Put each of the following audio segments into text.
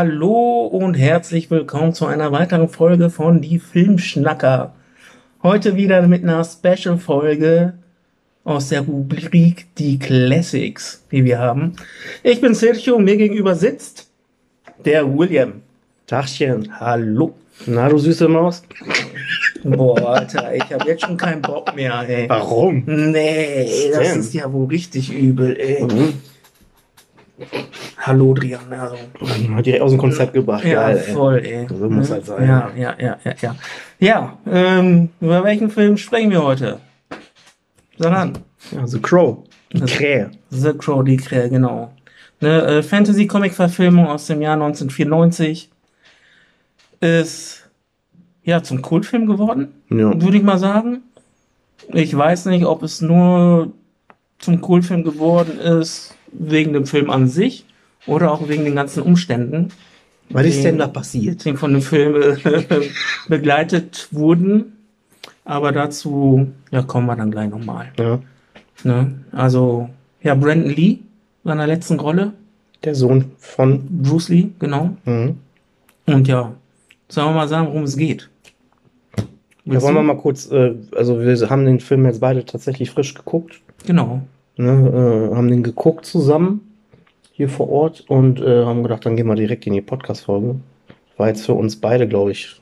Hallo und herzlich willkommen zu einer weiteren Folge von Die Filmschnacker. Heute wieder mit einer Special-Folge aus der Rubrik Die Classics, die wir haben. Ich bin Sergio und mir gegenüber sitzt der William. Tachchen. Hallo. Na, du süße Maus. Boah, Alter, ich habe jetzt schon keinen Bock mehr, ey. Warum? Nee, das ist ja wohl richtig übel, ey. Mhm. Hallo, Driana. Hat direkt aus dem Konzept gebracht. Ja, Geil, ey. voll, ey. So muss halt sein. Ja, ja, ja, ja, ja. Ja, ähm, über welchen Film sprechen wir heute? Sag an. Ja, The Crow. Die Krähe. The Crow, die Krähe, genau. Eine äh, Fantasy-Comic-Verfilmung aus dem Jahr 1994 ist ja zum Kultfilm geworden, Ja. würde ich mal sagen. Ich weiß nicht, ob es nur zum Kultfilm geworden ist wegen dem Film an sich oder auch wegen den ganzen Umständen, Was ist denn da passiert? die von dem Film begleitet wurden. Aber dazu ja, kommen wir dann gleich nochmal. Ja. Ne? Also, ja, Brandon Lee, seiner letzten Rolle. Der Sohn von. Bruce Lee, genau. Mhm. Und ja, sollen wir mal sagen, worum es geht? Ja, Willst wollen wir du? mal kurz, äh, also wir haben den Film jetzt beide tatsächlich frisch geguckt. Genau. Ne, äh, haben den geguckt zusammen hier vor Ort und äh, haben gedacht, dann gehen wir direkt in die Podcast-Folge. War jetzt für uns beide, glaube ich,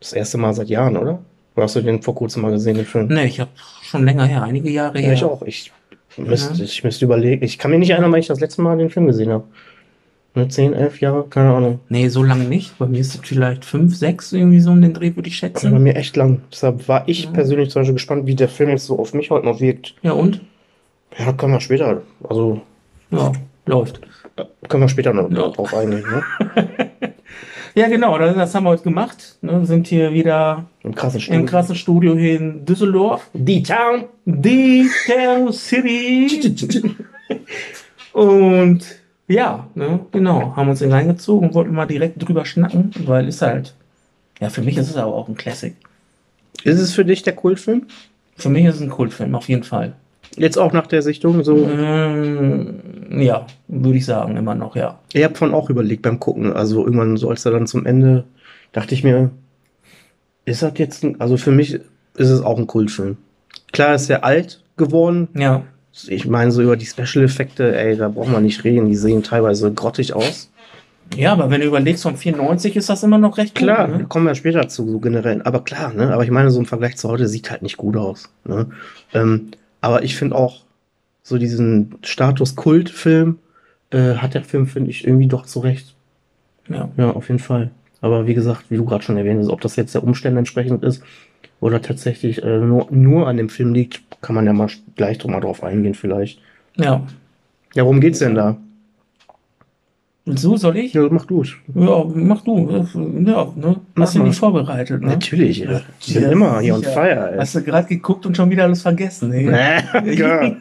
das erste Mal seit Jahren, oder? Oder hast du den vor kurzem mal gesehen, den Film? Ne, ich habe schon länger her, einige Jahre her. Ja, ich auch. Ich müsste, Ja. ich müsste überlegen. Ich kann mir nicht erinnern, wann ich das letzte Mal den Film gesehen habe. Ne, 10, 11 Jahre, keine Ahnung. Nee, so lange nicht. Bei mir ist es vielleicht fünf, sechs irgendwie so um den Dreh, würde ich war bei schätzen. mir echt lang. Deshalb war ich Ja. persönlich zum Beispiel gespannt, wie der Film jetzt so auf mich heute noch wirkt. Ja, und? Ja, können wir später. Also, Ja, läuft. können wir später noch Ja. drauf eingehen. Ne? Ja, genau, das, haben wir heute gemacht. Ne, sind hier wieder Im krassen im Studio. krassen Studio hier in Düsseldorf. Die Town. Die Town City. Und ja, ne, genau, haben uns den reingezogen und wollten mal direkt drüber schnacken, weil ist halt, ja, für mich ist es aber auch ein Classic. Ist es für dich der Kultfilm? Für mich ist es ein Kultfilm, auf jeden Fall. Jetzt auch nach der Sichtung so. Ähm, ja, würde ich sagen, immer noch, ja. Ich habe von auch überlegt beim Gucken. Also irgendwann so als er dann zum Ende dachte ich mir, ist das jetzt ein, also für mich ist es auch ein Kultfilm. Klar ist er alt geworden. Ja, Ich meine so über die Special Effekte, ey, da braucht man nicht reden. Die sehen teilweise grottig aus. ja, aber wenn du überlegst, von 94 ist das immer noch recht gut, Klar, ne? kommen wir später zu, so generell. Aber klar, ne? Aber ich meine, so im Vergleich zu heute sieht halt nicht gut aus. Ne? Ähm, aber ich finde auch, so diesen Status Kultfilm äh, hat der Film, finde ich, irgendwie doch zurecht. Ja. Ja, auf jeden Fall. Aber wie gesagt, wie du gerade schon erwähnt hast, ob das jetzt der Umstände entsprechend ist oder tatsächlich äh, nur, nur an dem Film liegt, kann man ja mal gleich drum mal drauf eingehen vielleicht. Ja. Ja, worum geht's denn da? So soll ich? Ja, mach du es. Ja, mach du. Ja, ne? Mach Hast du nicht vorbereitet, ne? Natürlich, ja. Ich bin Ja, immer hier on sicher. fire, ey. Hast du gerade geguckt und schon wieder alles vergessen, ja.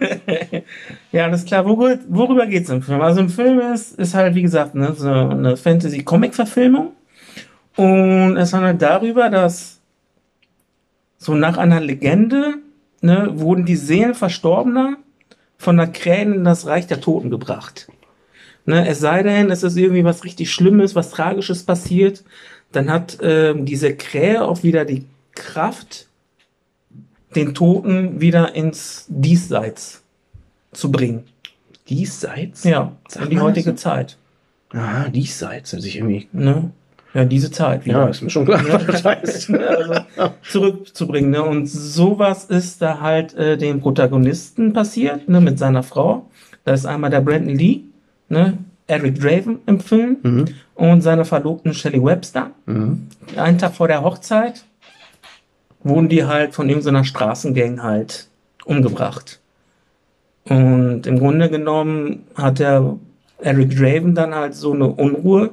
ja, alles klar. Worüber, worüber geht's im Film? Also im Film ist, ist halt, wie gesagt, ne, so eine Fantasy-Comic-Verfilmung. Und es handelt darüber, dass so nach einer Legende ne, wurden die Seelen Verstorbener von der Krähen in das Reich der Toten gebracht. Ne, es sei denn, es ist irgendwie was richtig Schlimmes, was Tragisches passiert, dann hat ähm, diese Krähe auch wieder die Kraft, den Toten wieder ins Diesseits zu bringen. Diesseits? Ja, Sagt in die heutige so? Zeit. Ah, diesseits. Hört sich irgendwie. Ne? Ja, diese Zeit Ja, ist mir schon klar, was das heißt. also, zurückzubringen. Ne? Und sowas ist da halt äh, dem Protagonisten passiert, ne, mit seiner Frau. Da ist einmal der Brandon Lee, ne, Eric Draven im Film Mhm. und seine Verlobten Shelley Webster. Mhm. Einen Tag vor der Hochzeit wurden die halt von irgendeiner Straßengang halt umgebracht. Und im Grunde genommen hat der Eric Draven dann halt so eine Unruhe,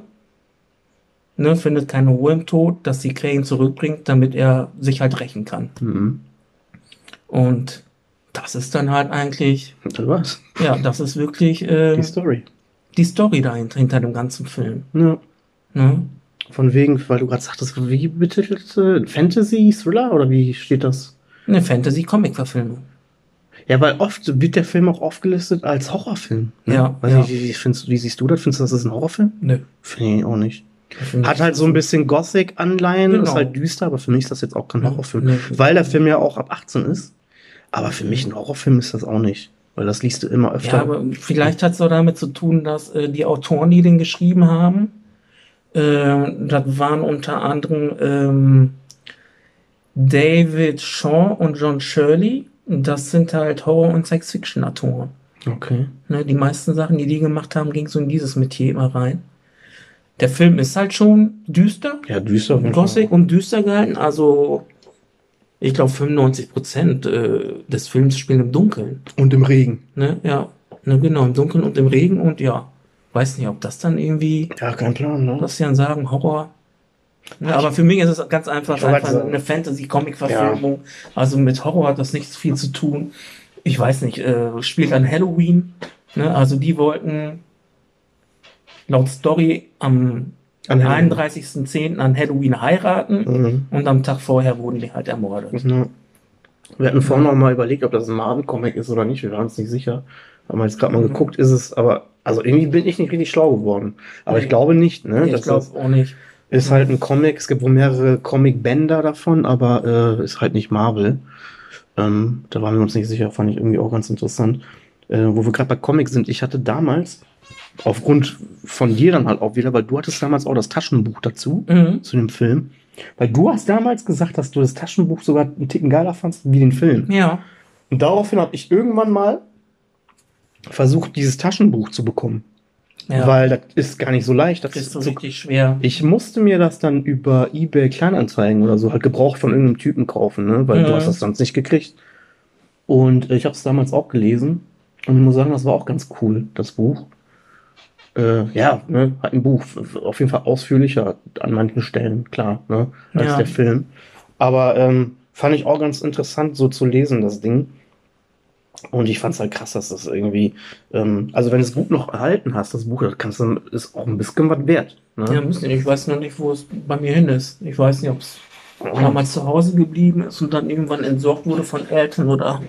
ne, findet keine Ruhe im Tod, dass die Krähen zurückbringt, damit er sich halt rächen kann. Mhm. Und das ist dann halt eigentlich, war's. ja, das ist wirklich äh, Die Story. Die Story dahinter, hinter dem ganzen Film. Ja. Ne? Von wegen, weil du gerade sagtest, wie betitelt äh, Fantasy, Thriller oder wie steht das? Eine Fantasy-Comic-Verfilmung. Ja, weil oft wird der Film auch aufgelistet als Horrorfilm. Ne? Ja, Weiß ja. nicht, wie, wie, findest, wie siehst du das? Findest du, das ist ein Horrorfilm? Nö. Finde ich auch nicht. Hat halt so ein bisschen Gothic-Anleihen, Genau. ist halt düster, aber für mich ist das jetzt auch kein Horrorfilm. nee. Weil der Film ja auch ab 18 ist. Aber für mich ein Horrorfilm ist das auch nicht. Weil das liest du immer öfter. Ja, aber vielleicht hat es auch damit zu tun, dass äh, die Autoren, die den geschrieben haben, äh, das waren unter anderem ähm, David Shaw und John Shirley. Das sind halt Horror- und Science-Fiction-Autoren. okay. Ne, die meisten Sachen, die die gemacht haben, ging so in dieses Metier immer rein. Der Film ist halt schon düster, Ja, düster. Gothic und düster gehalten. Also, ich glaube, 95 Prozent äh, des Films spielen im Dunkeln. Und im Regen. Ne, ja, ne, genau, im Dunkeln und im Regen und ja, weiß nicht, ob das dann irgendwie, Ja, kein Plan, ne? was sie dann sagen, Horror. Ne, aber für mich ist es ganz einfach, einfach sagen- eine Fantasy-Comic-Verfilmung. Also mit Horror hat das nichts viel zu tun. Ich weiß nicht, äh, spielt an Halloween. Ne, also die wollten laut Story am Halloween. 31.10. an Halloween heiraten Mhm. und am Tag vorher wurden die halt ermordet. Ja. Wir hatten vorhin noch mal überlegt, ob das ein Marvel-Comic ist oder nicht. Wir waren uns nicht sicher. Haben wir jetzt gerade mal Mhm. geguckt, ist es, aber, also irgendwie bin ich nicht richtig schlau geworden. Aber Nee. ich glaube nicht, ne? ich Das glaube auch nicht. ist halt ein Comic. Es gibt wohl mehrere Comic-Bänder davon, aber äh, ist halt nicht Marvel. Ähm, da waren wir uns nicht sicher, fand ich irgendwie auch ganz interessant. Äh, wo wir gerade bei Comics sind, ich hatte damals, aufgrund von dir dann halt auch wieder, weil du hattest damals auch das Taschenbuch dazu, Mhm. zu dem Film. Weil du hast damals gesagt, dass du das Taschenbuch sogar einen Ticken geiler fandst wie den Film. Ja. Und daraufhin habe ich irgendwann mal versucht, dieses Taschenbuch zu bekommen. ja. Weil das ist gar nicht so leicht. Das Das ist so richtig schwer. ich musste mir das dann über eBay Kleinanzeigen oder so halt gebraucht von irgendeinem Typen kaufen, ne? weil Mhm. du hast das sonst nicht gekriegt. Und ich habe es damals auch gelesen und ich muss sagen, das war auch ganz cool, das Buch. Äh, ja, ne, halt ein Buch, auf jeden Fall ausführlicher an manchen Stellen, klar, ne, als Ja. der Film. Aber ähm, fand ich auch ganz interessant, so zu lesen, das Ding. Und ich fand es halt krass, dass das irgendwie, ähm, also wenn du es gut noch erhalten hast, das Buch, das kannst du, ist auch ein bisschen was wert. Ne? Ja, müssen ich weiß noch nicht, wo es bei mir hin ist. Ich weiß nicht, ob es damals zu Hause geblieben ist und dann irgendwann entsorgt wurde von Eltern oder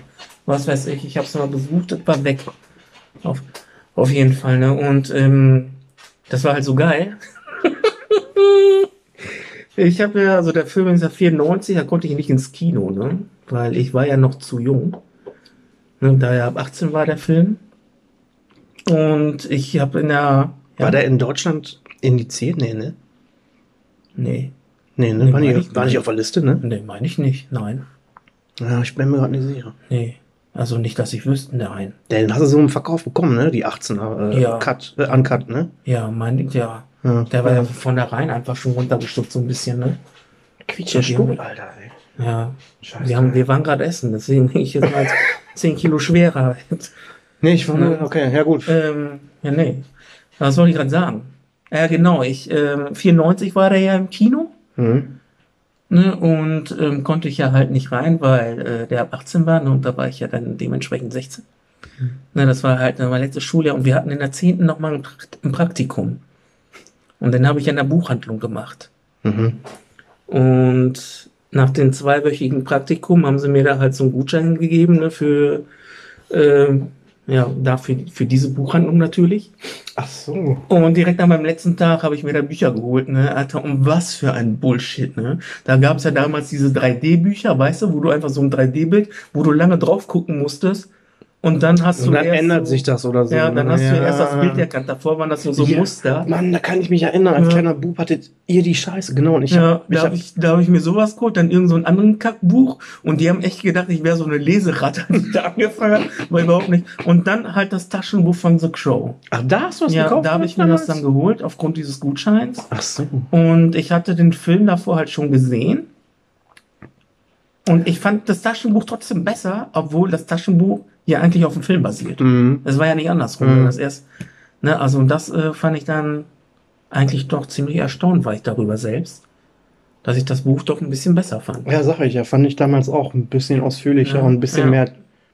was weiß ich. Ich habe es mal besucht, das war weg. Auf, auf jeden Fall, ne? Und ähm, das war halt so geil. ich habe ja, also der Film ist ja 94, da konnte ich nicht ins Kino, ne? Weil ich war ja noch zu jung. Ne? Da ja ab 18 war der Film. Und ich habe in der. Ja, War der in Deutschland indiziert? Nee, ne? Nee. Nee, ne? Nee, war, nicht, ich war nicht. auf der Liste, ne? Nee, meine ich nicht. Nein. Ja, ich bin mir gerade nicht sicher. Nee. Also nicht, dass ich wüsste, nein. Den hast du so im Verkauf bekommen, ne? Die 18er äh, Ja. Cut, äh, Uncut, ne? Ja, meine ich, ja. Ja. Der war ja von der Reihen einfach schon runtergestuft, so ein bisschen, ne? Quietscher Stuhl, Alter, ey. Ja. Scheiße. Wir, haben, wir waren gerade essen, deswegen bin ich jetzt mal 10 Kilo schwerer. Nee, ich war, Ne? okay, ja gut. ähm, ja, nee. Was soll ich gerade sagen? Ja, genau. Ich, ähm, 94 war der ja im Kino. Mhm. Ne, und ähm, konnte ich ja halt nicht rein, weil äh, der ab 18 war ne, und da war ich ja dann dementsprechend 16. Ne, das war halt mein letztes Schuljahr und wir hatten in der 10. nochmal ein, ein Praktikum. Und dann habe ich in der Buchhandlung gemacht. Mhm. Und nach dem zweiwöchigen Praktikum haben sie mir da halt so einen Gutschein gegeben ne, für, ähm, ja, dafür, für diese Buchhandlung natürlich. Ach so. Und direkt an meinem letzten Tag habe ich mir da Bücher geholt, ne? Alter, um was für ein Bullshit, ne? Da gab es ja damals diese 3D-Bücher, weißt du, wo du einfach so ein 3D-Bild, wo du lange drauf gucken musstest. Und dann hast Und du dann erst ändert so, sich das oder so. Ja, dann ne? hast du Ja. erst das Bild erkannt. Davor waren das so, so Ja. Muster. Mann, da kann ich mich erinnern, als Ja. kleiner Bub hattet ihr die Scheiße, genau. Und ich Ja, hab, ich da hab, habe ich, da hab ich mir sowas geholt, dann irgend so ein anderen Kackbuch und die haben echt gedacht, ich wäre so eine Leseratte, als ich da angefangen habe, war überhaupt nicht. Und dann halt das Taschenbuch von The Crow. Ach, da hast du was Ja, gekauft? da habe ich mir das dann geholt, aufgrund dieses Gutscheins. Ach so. Und ich hatte den Film davor halt schon gesehen. Und ich fand das Taschenbuch trotzdem besser, obwohl das Taschenbuch ja eigentlich auf dem Film basiert. Mhm. Es war ja nicht andersrum. Mhm. Das erst, ne, also und das äh, fand ich dann eigentlich doch ziemlich erstaunt, war ich darüber selbst, dass ich das Buch doch ein bisschen besser fand. Ja, sag ich ja, fand ich damals auch ein bisschen ausführlicher Ja, und ein bisschen ja. mehr,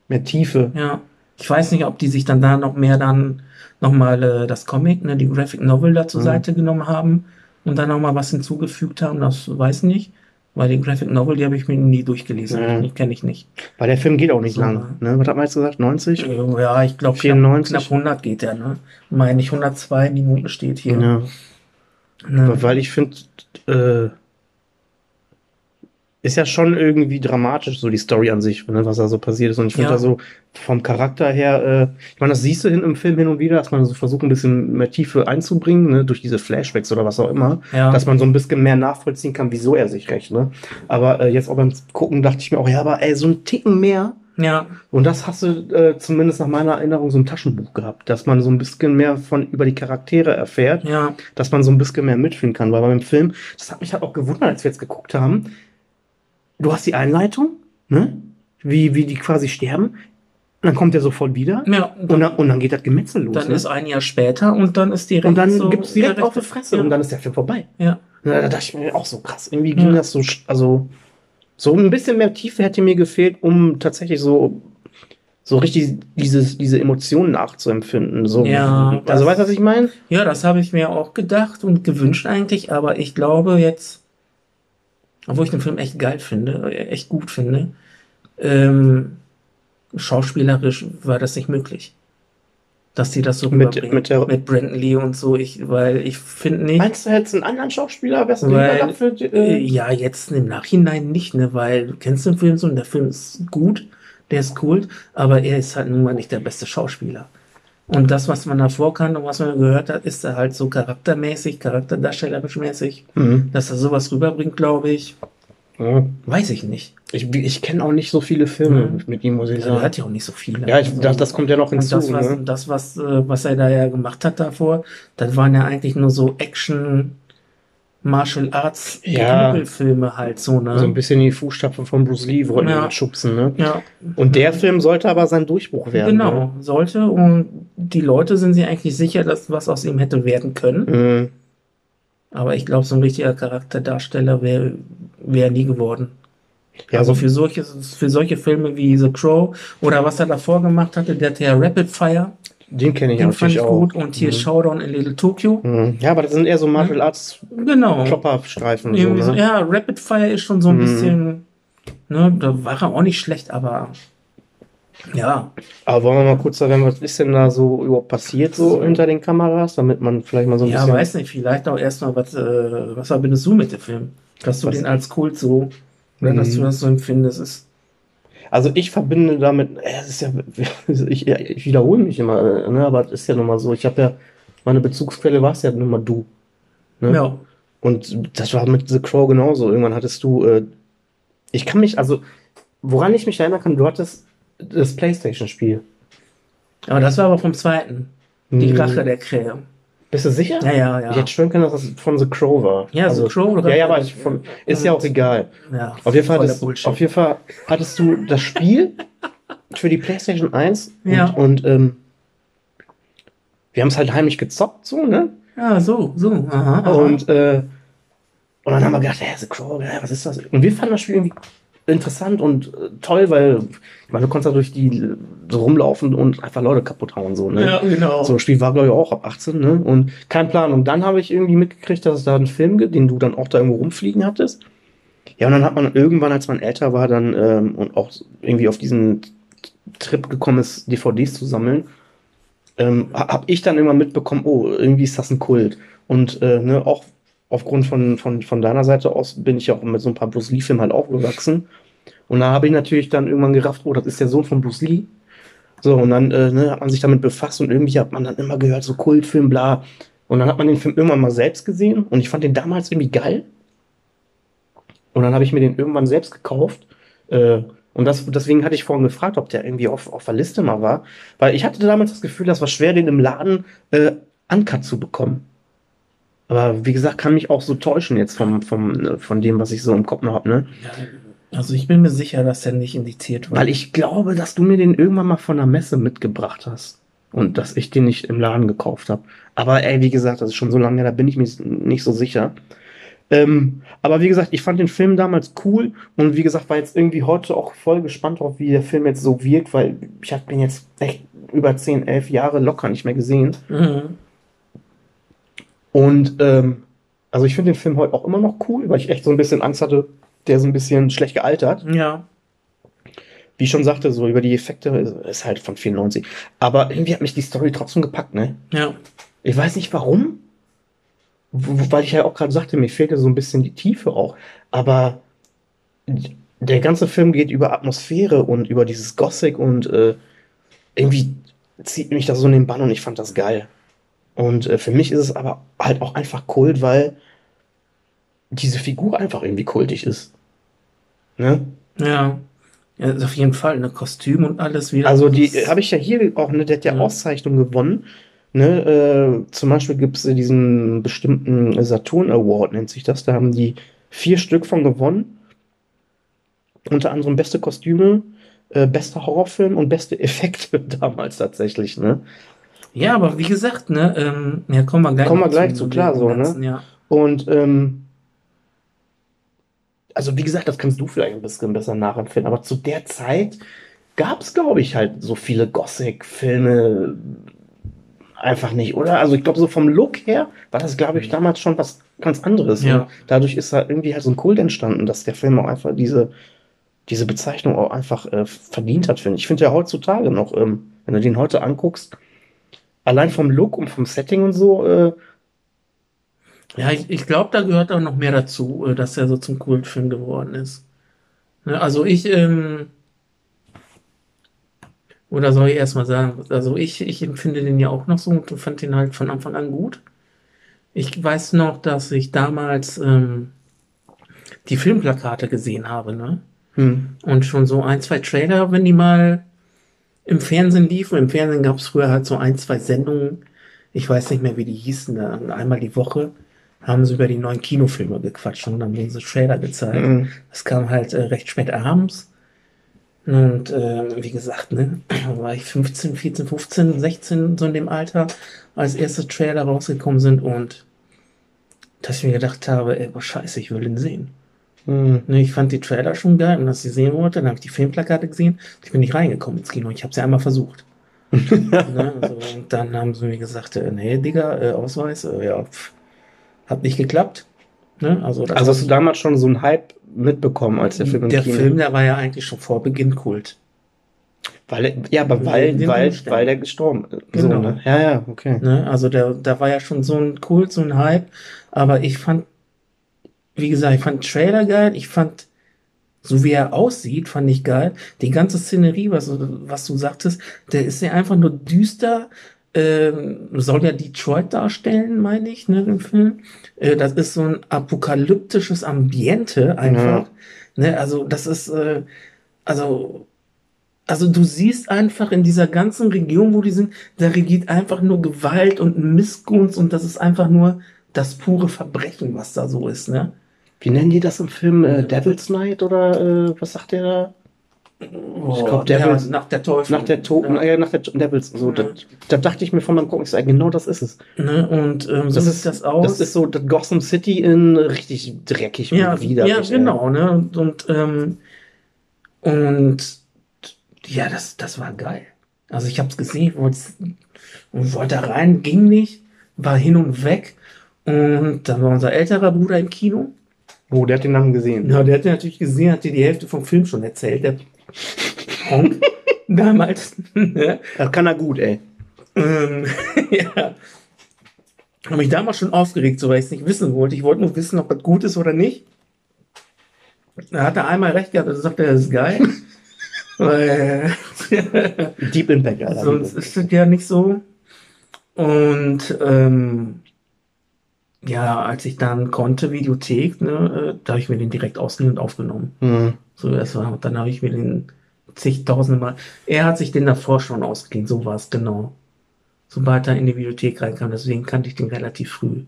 mehr Tiefe. Ja. Ich weiß nicht, ob die sich dann da noch mehr dann nochmal äh, das Comic, ne, die Graphic Novel da zur Mhm. Seite genommen haben und dann nochmal was hinzugefügt haben, das weiß ich nicht. Weil die Graphic Novel, die habe ich mir nie durchgelesen. Ja. Die kenne ich nicht. Weil der Film geht auch nicht So. lang. Ne? Was hat man jetzt gesagt? 90? Ja, ich glaube, knapp, 94? knapp 100 geht der, ne? Meine ich, 102 Minuten steht hier. Ja. Ne? Weil ich finde, äh, ist ja schon irgendwie dramatisch, so die Story an sich, ne, was da so passiert ist. Und ich finde Ja. da so vom Charakter her, äh, ich meine, das siehst du hin im Film hin und wieder, dass man so versucht, ein bisschen mehr Tiefe einzubringen, ne, durch diese Flashbacks oder was auch immer, Ja. dass man so ein bisschen mehr nachvollziehen kann, wieso er sich rächt. Ne? Aber äh, jetzt auch beim Gucken dachte ich mir auch, ja, aber ey, so ein Ticken mehr. Ja, Und das hast du äh, zumindest nach meiner Erinnerung so ein Taschenbuch gehabt, dass man so ein bisschen mehr von über die Charaktere erfährt ja, dass man so ein bisschen mehr mitfühlen kann. Weil beim Film, das hat mich halt auch gewundert, als wir jetzt geguckt haben. Du hast die Einleitung, ne? Wie, wie die quasi sterben. Und dann kommt er sofort wieder. ja. Und dann, und dann geht das Gemetzel los. Dann ne? ist ein Jahr später und dann ist direkt und dann so gibt's direkt auf die Fresse Ja. und dann ist der Film vorbei. Ja, Und da dachte ich mir auch so krass. Irgendwie ging Ja. das so, also, so ein bisschen mehr Tiefe hätte mir gefehlt, um tatsächlich so, so richtig dieses, diese Emotionen nachzuempfinden. So, Ja, das- also weißt du, was ich meine? ja, das habe ich mir auch gedacht und gewünscht eigentlich, aber ich glaube jetzt, obwohl ich den Film echt geil finde, äh, echt gut finde, ähm, schauspielerisch war das nicht möglich. Dass die das so Mit- mit der- mit Brandon Lee und so, ich, weil ich finde nicht, Meinst du jetzt einen anderen Schauspieler? Du Weil- dafür? Äh, Äh, ja, jetzt im Nachhinein nicht, ne, weil du kennst den Film so und der Film ist gut, der ist cool, aber er ist halt nun mal nicht der beste Schauspieler. Und das, was man davor kann und was man gehört hat, ist er halt so charaktermäßig, charakterdarstellerisch mäßig, mhm. dass er sowas rüberbringt, glaube ich. Ja. Weiß ich nicht. Ich, ich kenne auch nicht so viele Filme Mhm. mit ihm, muss ich Er sagen. hat ja auch nicht so viele. Ja, ich, das, das kommt ja noch und hinzu. das, was, ne? das was, was er da ja gemacht hat davor, das waren ja eigentlich nur so Action, Martial Arts, Ja. Knüppelfilme halt so, ne? So ein bisschen die Fußstapfen von Bruce Lee wollten Ja. schubsen. Ne? ja, Und der Film sollte aber sein Durchbruch werden. Genau, sollte. Und die Leute sind sich eigentlich sicher, dass was aus ihm hätte werden können. Ne? Mhm. Aber ich glaube, so ein richtiger Charakterdarsteller wäre wär nie geworden. Ja, also so für solche, für solche Filme wie The Crow oder was er davor gemacht hatte, der hatte ja Rapid Fire, den kenne ich den fand natürlich ich auch. gut. Und hier Mhm. Showdown in Little Tokyo. Mhm. Ja, aber das sind eher so Martial Arts Genau. Klopperstreifen. So, ne? ja, Rapid Fire ist schon so ein Mhm. bisschen, ne, da war er auch nicht schlecht, aber ja, Aber wollen wir mal kurz sagen, was ist denn da so überhaupt passiert so hinter den Kameras, damit man vielleicht mal so ein Ja, bisschen. weiß nicht, vielleicht auch erstmal, was, äh, was verbindest du mit dem Film? Dass du Was? den als Kult so, oder dass Mhm. du das so empfindest, ist. Also ich verbinde damit, äh, es ist ja, ich, ich wiederhole mich immer, ne, aber es ist ja nun mal so, ich habe ja, meine Bezugsquelle war es ja nun mal du. Ne? Ja. Und das war mit The Crow genauso. Irgendwann hattest du, äh, ich kann mich, also, woran ich mich erinnern kann, du hattest das Playstation-Spiel. Aber das war aber vom zweiten. Die. Rache der Krähe. Bist du sicher? Ja, ja, ja. Ich hätte schwören können, dass das von The Crow war. Ja, The Crow, Ja, ja, aber ich von, ist ja auch egal. ja, Auf jeden, Fall hattest, auf jeden Fall hattest du das Spiel für die PlayStation 1 und, Ja. und ähm, wir haben es halt heimlich gezockt, so, ne? ja, so, so. Aha, aha. Und, äh, und dann haben wir gedacht, hä, The Crow, was ist das? Und wir fanden das Spiel irgendwie interessant und äh, toll, weil, ich meine, du konntest da durch die so rumlaufen und einfach Leute kaputt hauen, so, ne? ja, genau. So, das Spiel war, glaube ich, auch ab 18, ne? Und kein Plan. Und dann habe ich irgendwie mitgekriegt, dass es da einen Film gibt, den du dann auch da irgendwo rumfliegen hattest. Ja, und dann hat man irgendwann, als man älter war, dann ähm, und auch irgendwie auf diesen Trip gekommen ist, DVDs zu sammeln, ähm, habe ich dann immer mitbekommen, oh, irgendwie ist das ein Kult. Und äh, ne, auch aufgrund von, von, von deiner Seite aus bin ich ja auch mit so ein paar Bruce Lee-Filmen halt aufgewachsen. Und da habe ich natürlich dann irgendwann gerafft, oh, das ist der Sohn von Bruce Lee. So, und dann äh, ne, hat man sich damit befasst und irgendwie hat man dann immer gehört, so Kultfilm, bla. Und dann hat man den Film irgendwann mal selbst gesehen und ich fand den damals irgendwie geil. Und dann habe ich mir den irgendwann selbst gekauft. Äh, und das, deswegen hatte ich vorhin gefragt, ob der irgendwie auf, auf der Liste mal war. Weil ich hatte damals das Gefühl, das war schwer, den im Laden äh, uncut zu bekommen. Aber wie gesagt, kann mich auch so täuschen jetzt vom, vom, äh, von dem, was ich so im Kopf noch habe, ne? Also ich bin mir sicher, dass der nicht indiziert war. Weil ich glaube, dass du mir den irgendwann mal von der Messe mitgebracht hast. Und dass ich den nicht im Laden gekauft habe. Aber ey, wie gesagt, das ist schon so lange, da bin ich mir nicht so sicher. Ähm, aber wie gesagt, ich fand den Film damals cool und wie gesagt, war jetzt irgendwie heute auch voll gespannt drauf, wie der Film jetzt so wirkt, weil ich habe den jetzt echt über 10, 11 Jahre locker nicht mehr gesehen. Mhm. Und ähm, also ich finde den Film heute auch immer noch cool, weil ich echt so ein bisschen Angst hatte, der so ein bisschen schlecht gealtert. Ja. Wie ich schon sagte, so über die Effekte ist halt von 94. Aber irgendwie hat mich die Story trotzdem gepackt, ne? Ja. Ich weiß nicht warum. Weil ich ja auch gerade sagte, mir fehlte so ein bisschen die Tiefe auch. Aber der ganze Film geht über Atmosphäre und über dieses Gothic und äh, irgendwie zieht mich das so in den Bann und ich fand das geil. Und äh, für mich ist es aber halt auch einfach Kult, weil diese Figur einfach irgendwie kultig ist. Ne? Ja. Ja, ist auf jeden Fall, ne, Kostüm und alles wieder. Also die habe ich ja hier auch, ne, der hat ja Ja. Auszeichnung gewonnen. Ne, äh, zum Beispiel gibt es diesen bestimmten Saturn Award, nennt sich das. Da haben die vier Stück von gewonnen. Unter anderem beste Kostüme, äh, bester Horrorfilm und beste Effekte damals tatsächlich, ne? Ja, aber wie gesagt, ne, ähm, ja, kommen wir gleich Kommen wir gleich zu, klar, so, ne? Ja. Und ähm, also wie gesagt, das kannst du vielleicht ein bisschen besser nachempfinden, aber zu der Zeit gab es, glaube ich, halt so viele Gothic-Filme einfach nicht, oder? Also ich glaube, so vom Look her war das, glaube ich, damals schon was ganz anderes. Ja. Und dadurch ist da irgendwie halt so ein Kult entstanden, dass der Film auch einfach diese, diese Bezeichnung auch einfach äh, verdient hat, finde ich. Ich finde ja heutzutage noch, ähm, wenn du den heute anguckst, allein vom Look und vom Setting und so, äh, Ja, ich, ich glaube, da gehört auch noch mehr dazu, äh, dass er so zum Kultfilm geworden ist. Ne, also ich, ähm, oder soll ich erst mal sagen, also ich, ich empfinde den ja auch noch so und fand den halt von Anfang an gut. Ich weiß noch, dass ich damals ähm, die Filmplakate gesehen habe, ne? hm. Und schon so ein, zwei Trailer, wenn die mal im Fernsehen liefen. Im Fernsehen gab es früher halt so ein, zwei Sendungen. Ich weiß nicht mehr, wie die hießen. Da, einmal die Woche haben sie über die neuen Kinofilme gequatscht und dann wurden sie Trailer gezeigt. Mhm. Das kam halt äh, recht spät abends. Und äh, wie gesagt, ne, da war ich 15, 14, 15, 16, so in dem Alter, als erste Trailer rausgekommen sind und dass ich mir gedacht habe, ey, boah, scheiße, ich will den sehen. Hm. Ich fand die Trailer schon geil und dass ich sehen wollte. Dann habe ich die Filmplakate gesehen. Ich bin nicht reingekommen ins Kino. Ich habe sie einmal versucht. ne, also, und dann haben sie mir gesagt, äh, nee, Digga, äh, Ausweis, äh, ja, pff, hat nicht geklappt. Ne, also Also hast du damals schon so einen Hype mitbekommen, als der Film im der Kino? Film, der war ja eigentlich schon vor Beginn Kult. Weil, ja, aber weil, weil, Umständen. weil der gestorben ist. Genau. So, ne? Ja, ja, okay. Ne? Also der, da war ja schon so ein Kult, so ein Hype. Aber ich fand, wie gesagt, ich fand Trailer geil. Ich fand, so wie er aussieht, fand ich geil. Die ganze Szenerie, was, du- was du sagtest, der ist ja einfach nur düster. Ähm, soll ja Detroit darstellen, meine ich, ne, im Film. Äh, das ist so ein apokalyptisches Ambiente einfach. Ne, also das ist, äh, also also du siehst einfach in dieser ganzen Region, wo die sind, da regiert einfach nur Gewalt und Missgunst und das ist einfach nur das pure Verbrechen, was da so ist, ne? Wie nennen die das im Film? Äh, Devil's Night oder äh, was sagt der da? Ich glaub, der ja, nach der Teufel. Nach der Toten, Ja. äh, nach der Devil's. So, Ja. da, da dachte ich mir von meinem Gucken, ich sage, genau das ist es. Ne? Und ähm, so Das sieht ist, das aus. das ist so das Gotham City in richtig dreckig ja, und widerlich. ja, ey. genau, ne? Und, und, ähm, und ja, das, das war geil. Also ich habe es gesehen, wollte wollte da rein, ging nicht, war hin und weg. Und dann war unser älterer Bruder im Kino. Oh, der hat den Namen gesehen. Ja, der hat ja natürlich gesehen, hat dir die Hälfte vom Film schon erzählt, der Honk. Damals. ne? Das kann er gut, ey. ähm, ja. Habe mich damals schon aufgeregt, so weil ich es nicht wissen wollte. Ich wollte nur wissen, ob das gut ist oder nicht. Da hat er einmal recht gehabt, also sagt er, das ist geil. Deep Impact, Alter. sonst ist das ja nicht so. Und ähm, ja, als ich dann konnte, Videothek, ne, äh, da habe ich mir den direkt ausgeliehen und aufgenommen. Hm. So, das war, dann habe ich mir den zigtausende Mal. Er hat sich den davor schon ausgeliehen, so war es genau. Sobald er in die Videothek reinkam, deswegen kannte ich den relativ früh.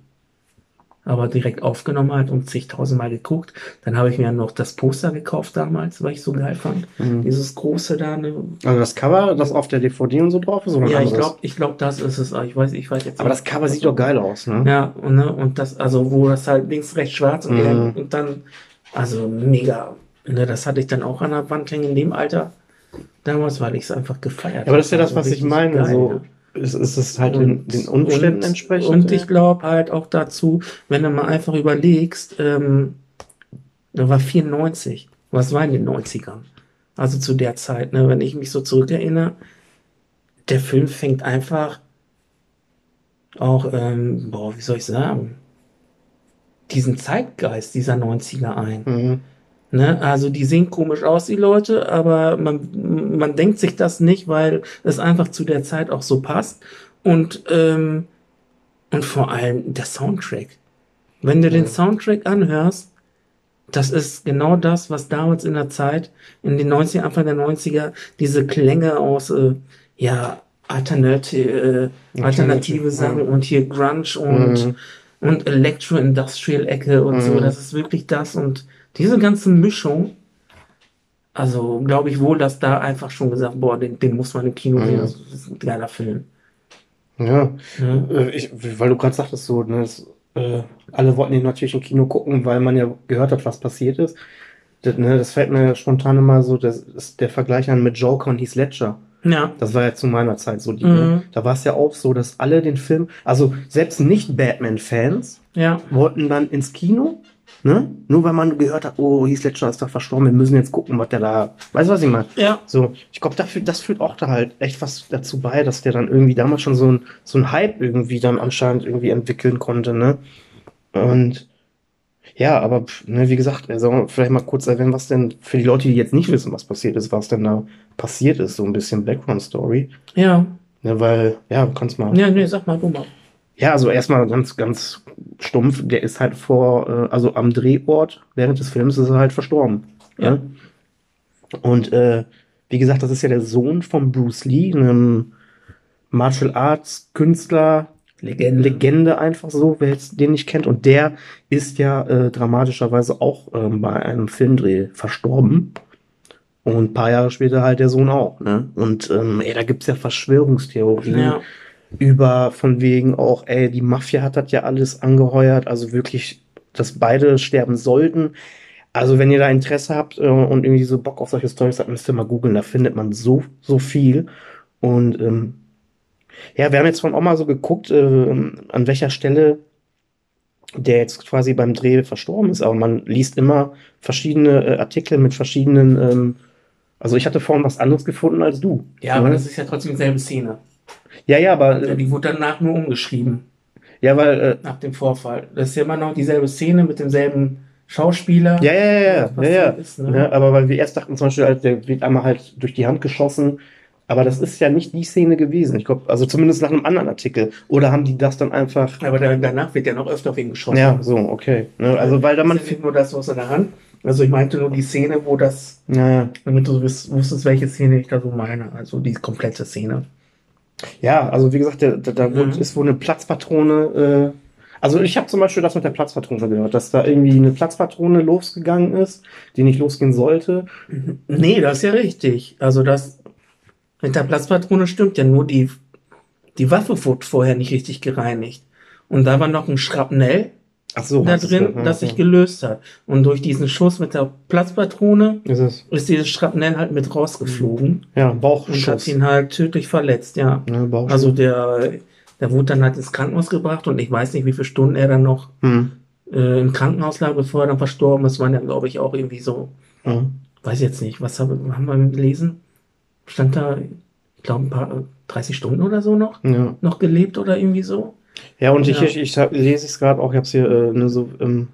Aber direkt aufgenommen halt und zigtausend Mal geguckt. Dann habe ich mir noch das Poster gekauft damals, weil ich so geil fand. Mhm. Dieses große da, ne? Also das Cover, das auf der DVD und so drauf ist, oder Ja, ich glaube, ich glaub, das ist es. Aber Ich weiß, ich weiß jetzt Aber das Cover sieht doch geil aus, ne? Ja, und, ne, und das, also wo das halt links, rechts schwarz und, Mhm. und dann, also mega. Ne, das hatte ich dann auch an der Wand hängen in dem Alter. Damals, weil ich es einfach gefeiert Ja, aber das ist ja das, habe. was ich meine. geil, so, ne? Ist, ist es halt den, den Umständen und, entsprechend. Und ich glaube halt auch dazu, wenn du mal einfach überlegst, ähm, Da war 94. Was war in den 90ern? Also zu der Zeit, ne, wenn ich mich so zurückerinnere, der Film fängt einfach auch, ähm, boah, wie soll ich sagen, diesen Zeitgeist dieser 90er ein. Mhm. Ne? Also die sehen komisch aus, die Leute, aber man, man denkt sich das nicht, weil es einfach zu der Zeit auch so passt. Und, ähm, und vor allem der Soundtrack. Wenn du den Mhm. Soundtrack anhörst, das ist genau das, was damals in der Zeit, in den 90er, Anfang der 90er, diese Klänge aus, äh, ja, alternative, äh, alternative Sachen ja. und hier Grunge und, Mhm. und Electro-Industrial-Ecke und so, Mhm. das ist wirklich das und diese ganze Mischung, also glaube ich wohl, dass da einfach schon gesagt, boah, den, den muss man im Kino sehen, Mhm. das ist ein geiler Film. Ja, Ne? äh, ich, weil du gerade sagtest, so, ne, das, äh, alle wollten ihn natürlich im Kino gucken, weil man ja gehört hat, was passiert ist. Das, ne, das fällt mir spontan immer so, das ist der Vergleich an mit Joker und Heath Ledger. Ja, Das war ja zu meiner Zeit so. Die, Mhm. ne? Da war es ja auch so, dass alle den Film, also selbst nicht Batman-Fans, ja, wollten dann ins Kino, ne? Nur weil man gehört hat, oh, Heath Ledger ist da verstorben, wir müssen jetzt gucken, was der da, weißt du, was ich meine? ja, So, ich glaube, dafür, das führt auch da halt echt was dazu bei, dass der dann irgendwie damals schon so ein, so ein Hype irgendwie dann anscheinend irgendwie entwickeln konnte, ne? Und ja, aber ne, wie gesagt, also vielleicht mal kurz erwähnen, was denn für die Leute, die jetzt nicht wissen, was passiert ist, was denn da passiert ist, so ein bisschen Background-Story. ja. Ne, weil, ja, du kannst mal. Ja, nee, sag mal, du mal. Ja, also erstmal ganz, ganz stumpf, der ist halt vor, äh, also am Drehort während des Films ist er halt verstorben. Ja. Ne? Und äh, wie gesagt, das ist ja der Sohn von Bruce Lee, einem Martial Arts Künstler, Legende. Legende einfach so, wer jetzt den nicht kennt. Und der ist ja äh, dramatischerweise auch ähm, bei einem Filmdreh verstorben. Und ein paar Jahre später halt der Sohn auch. Ne? Und ähm, ey, da gibt's ja Verschwörungstheorien Ja, über von wegen auch, ey, die Mafia hat das ja alles angeheuert, also wirklich, dass beide sterben sollten. Also wenn ihr da Interesse habt äh, und irgendwie so Bock auf solche Storys habt, müsst ihr mal googeln, da findet man so, so viel. Und ähm, ja, wir haben jetzt von auch mal so geguckt, äh, an welcher Stelle der jetzt quasi beim Dreh verstorben ist, aber man liest immer verschiedene äh, Artikel mit verschiedenen, ähm, also ich hatte vorhin was anderes gefunden als du. ja, aber das ist ja trotzdem dieselbe Szene. Ja, ja, aber äh, Die wurde danach nur umgeschrieben, ja, weil äh, nach dem Vorfall. Das ist ja immer noch dieselbe Szene mit demselben Schauspieler. Ja, ja, ja, ja, ja, ist, ne? ja. Aber weil wir erst dachten zum Beispiel, halt, der wird einmal halt durch die Hand geschossen. Aber das ist ja nicht die Szene gewesen. Ich glaube, also zumindest nach einem anderen Artikel. Oder haben die das dann einfach. Aber da, danach wird ja noch öfter auf ihn geschossen. Ja, so, okay. Ne, also weil da man. Nicht nur das aus seiner Hand. Also ich meinte nur die Szene, wo das, Ja, ja. damit du wusstest, welche Szene ich da so meine. Also die komplette Szene. Ja, also wie gesagt, der, da Mhm. ist wohl eine Platzpatrone. Äh, also ich habe zum Beispiel das mit der Platzpatrone gehört, dass da irgendwie eine Platzpatrone losgegangen ist, die nicht losgehen sollte. Nee, das ist ja richtig. Also das mit der Platzpatrone stimmt ja nur, die, die Waffe wurde vorher nicht richtig gereinigt. Und da war noch ein Schrapnell so. da drin, ja, das sich ja. gelöst hat. Und durch diesen Schuss mit der Platzpatrone Ist ist dieses Schrapnell halt mit rausgeflogen Ja, und hat Bauchschuss. ihn halt tödlich verletzt, ja. Bauchschuss. Also der, der wurde dann halt ins Krankenhaus gebracht und ich weiß nicht, wie viele Stunden er dann noch Hm. äh, im Krankenhaus lag, bevor er dann verstorben ist. Waren ja, glaube ich, auch irgendwie so, Ja. weiß jetzt nicht, was haben, haben wir gelesen? Stand da, ich glaube, ein paar, 30 Stunden oder so noch, ja. noch gelebt oder irgendwie so? Ja, und ich, Ja. ich, ich hab, lese es gerade auch, ich habe es hier äh, ne, so. Ähm,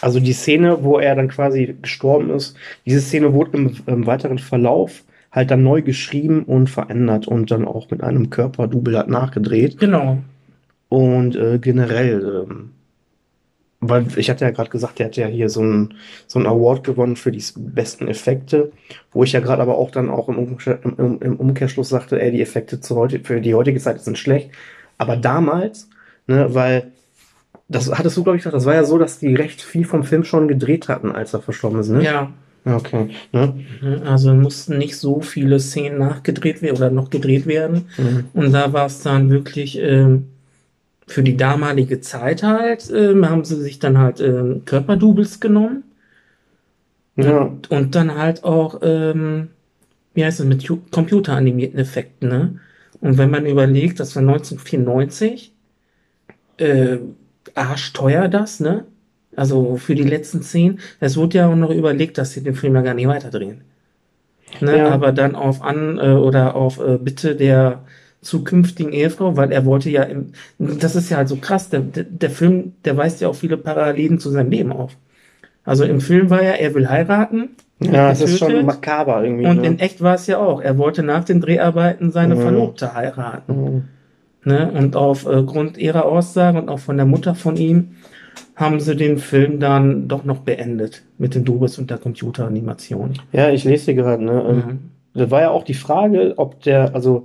also die Szene, wo er dann quasi gestorben ist, diese Szene wurde im, im weiteren Verlauf halt dann neu geschrieben und verändert und dann auch mit einem Körperdouble nachgedreht. Genau. Und äh, generell, ähm, weil ich hatte ja gerade gesagt, der hat ja hier so einen so einen Award gewonnen für die besten Effekte, wo ich ja gerade aber auch dann auch im, Umkehr, im, im, Umkehrschluss sagte, ey, die Effekte zu heute, für die heutige Zeit sind schlecht. Aber damals, ne, weil das hattest du, glaube ich, gesagt, das war ja so, dass die recht viel vom Film schon gedreht hatten, als er verstorben ist, ne? Ja. Ja, Okay. Ne? Also mussten nicht so viele Szenen nachgedreht werden oder noch gedreht werden. Mhm. Und da war es dann wirklich ähm, für die damalige Zeit halt, ähm, haben sie sich dann halt ähm, Körperdoubles genommen Ja. und, und dann halt auch, ähm, wie heißt es, mit computeranimierten Effekten, ne? Und wenn man überlegt, das war 1994, äh, arschteuer das, ne? Also für die letzten Szenen. Es wurde ja auch noch überlegt, dass sie den Film ja gar nicht weiterdrehen. Ne? Ja. Aber dann auf an äh, oder auf äh, Bitte der zukünftigen Ehefrau, weil er wollte ja im, das ist ja halt so krass, der, der, Film, der weist ja auch viele Parallelen zu seinem Leben auf. Also im Film war ja, er will heiraten. Ja, es ist schon makaber irgendwie. Und ne? in echt war es ja auch. Er wollte nach den Dreharbeiten seine Mhm. Verlobte heiraten. Mhm. Ne? Und aufgrund ihrer Aussagen und auch von der Mutter von ihm haben sie den Film dann doch noch beendet mit den Doubles und der Computeranimation. Ja, ich lese hier gerade, ne? ähm, Mhm. Da war ja auch die Frage, ob der, also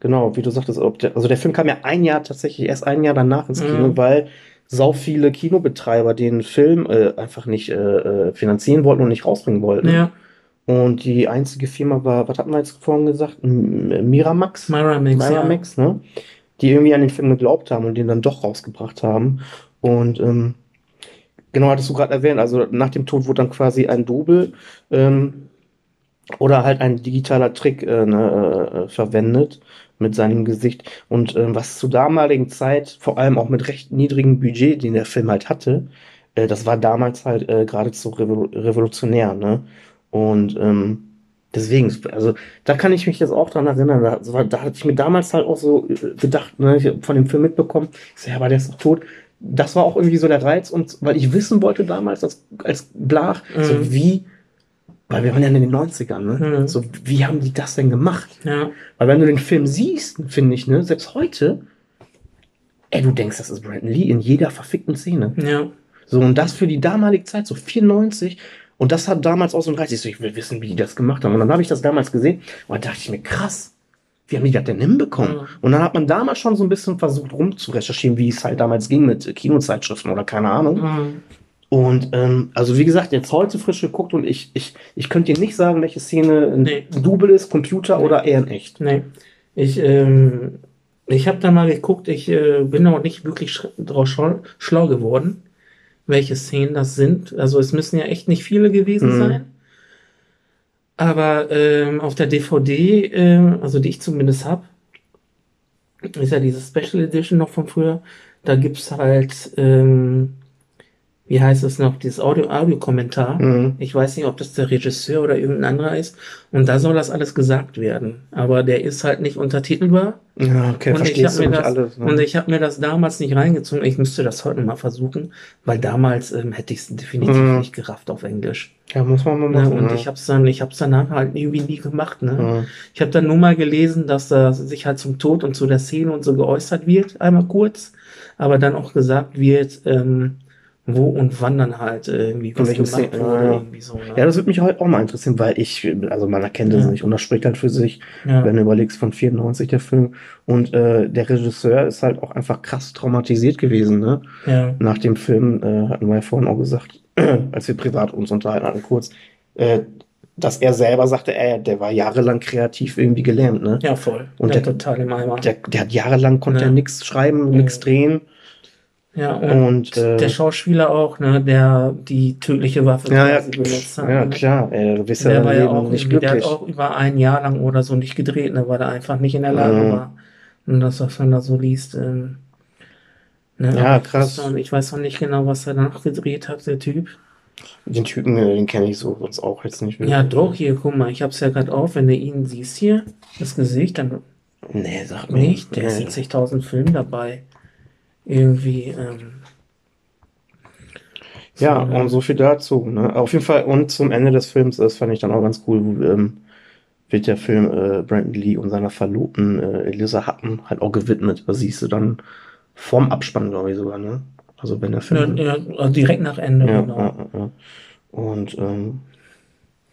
genau, wie du sagtest, ob der, also der Film kam ja ein Jahr tatsächlich erst ein Jahr danach ins Kino, Mhm. weil sau viele Kinobetreiber den Film äh, einfach nicht äh, äh, finanzieren wollten und nicht rausbringen wollten. Ja, Und die einzige Firma war, was hatten wir jetzt vorhin gesagt? M Miramax? Miramax. ja. Miramax, ne? Die irgendwie an den Film geglaubt haben und den dann doch rausgebracht haben. Und ähm, genau, hattest du gerade erwähnt, also nach dem Tod wurde dann quasi ein Double ähm, oder halt ein digitaler Trick äh, ne, äh, verwendet mit seinem Gesicht. Und ähm, was zur damaligen Zeit, vor allem auch mit recht niedrigem Budget, den der Film halt hatte, äh, das war damals halt äh, geradezu revol revolutionär, ne? Und ähm, deswegen, also da kann ich mich jetzt auch dran erinnern, da, so, da hatte ich mir damals halt auch so äh, gedacht, ne, ich von dem Film mitbekommen, ich so, ja, aber der ist doch tot. Das war auch irgendwie so der Reiz, und weil ich wissen wollte damals als, als Blach, so Mhm. wie, weil wir waren ja in den 90ern, ne? Mhm. So, wie haben die das denn gemacht? Ja, Weil wenn du den Film siehst, finde ich, ne, selbst heute, ey, du denkst, das ist Brandon Lee in jeder verfickten Szene. ja, So, und das für die damalige Zeit, so 94. Und das hat damals auch so ein Reiz. Ich so, ich will wissen, wie die das gemacht haben. Und dann habe ich das damals gesehen und dann dachte ich mir, krass, wie haben die das denn hinbekommen? Mhm. Und dann hat man damals schon so ein bisschen versucht rumzurecherchieren, wie es halt damals ging mit Kinozeitschriften oder keine Ahnung. Mhm. Und ähm, also wie gesagt, jetzt heute frisch geguckt und ich, ich, ich könnte dir nicht sagen, welche Szene ein Nee. Double ist, Computer oder eher in echt. Nee. Ich, ähm, ich habe da mal geguckt, ich äh, bin auch nicht wirklich sch drauf schlau, schlau geworden, welche Szenen das sind. Also es müssen ja echt nicht viele gewesen Mhm. sein. Aber ähm, auf der DVD, ähm, also die ich zumindest hab, ist ja diese Special Edition noch von früher. Da gibt's halt, ähm, wie heißt es noch, dieses Audio- Audio-Kommentar. Mhm. Ich weiß nicht, ob das der Regisseur oder irgendein anderer ist. Und da soll das alles gesagt werden. Aber der ist halt nicht untertitelbar. Ja, okay, und ich verstehst habe du mir, das- alles. Ne? und ich hab mir das damals nicht reingezogen. Ich müsste das heute mal versuchen, weil damals ähm, hätte ich es definitiv Mhm. nicht gerafft auf Englisch. ja, muss man mal Ne? machen. Und ne? ich habe es dann, ich habe es danach halt irgendwie nie gemacht. Ne? Mhm. Ich habe dann nur mal gelesen, dass er sich halt zum Tod und zu der Szene und so geäußert wird, einmal kurz, aber dann auch gesagt wird, ähm, wo und wann dann halt äh, irgendwie was gemacht wurde. ja. Irgendwie so, ne? Ja, das würde mich heute auch mal interessieren, weil ich, also man erkennt es Ja. nicht und das spricht halt für sich, ja. wenn du überlegst von 94 der Film und äh, der Regisseur ist halt auch einfach krass traumatisiert gewesen, ne? ja. Nach dem Film äh, hatten wir ja vorhin auch gesagt, als wir privat uns unterhalten hatten kurz, äh, dass er selber sagte, ey, der war jahrelang kreativ irgendwie gelähmt, ne? Ja, voll. Und ja, der- total im Eimer. Der, der hat jahrelang konnte Ja. er nichts schreiben, Ja. nichts drehen ja, und, und äh, der Schauspieler auch, ne, der die tödliche Waffe ja, ja, benutzt hat. ja, ne? klar, ey, du bist ja Der war ja auch, nicht irgendwie- der hat glücklich. auch über ein Jahr lang oder so nicht gedreht, ne, weil er einfach nicht in der Lage Mhm. war. Und das, was man da so liest, ähm, ne, Ja, krass. weiß noch- Ich weiß noch nicht genau, was er danach gedreht hat, der Typ. Den Typen, äh, den kenne ich so sonst auch jetzt nicht Ja, doch, hier, guck mal, ich hab's ja gerade auf, wenn du ihn siehst hier, das Gesicht, dann Nee, sag mir nicht, der ist nee. in zigtausend Filmen dabei. Irgendwie, ähm, Ja, so, und so viel dazu. Ne? Auf jeden Fall, und zum Ende des Films, das fand ich dann auch ganz cool, ähm, wird der Film äh, Brandon Lee und seiner Verlobten äh, Elisa Hutton halt auch gewidmet. Das siehst du dann vorm Abspann, glaube ich sogar, ne? Also wenn der ja, Film. ja, also direkt nach Ende, Ja, genau. ja, ja, ja. Und ähm,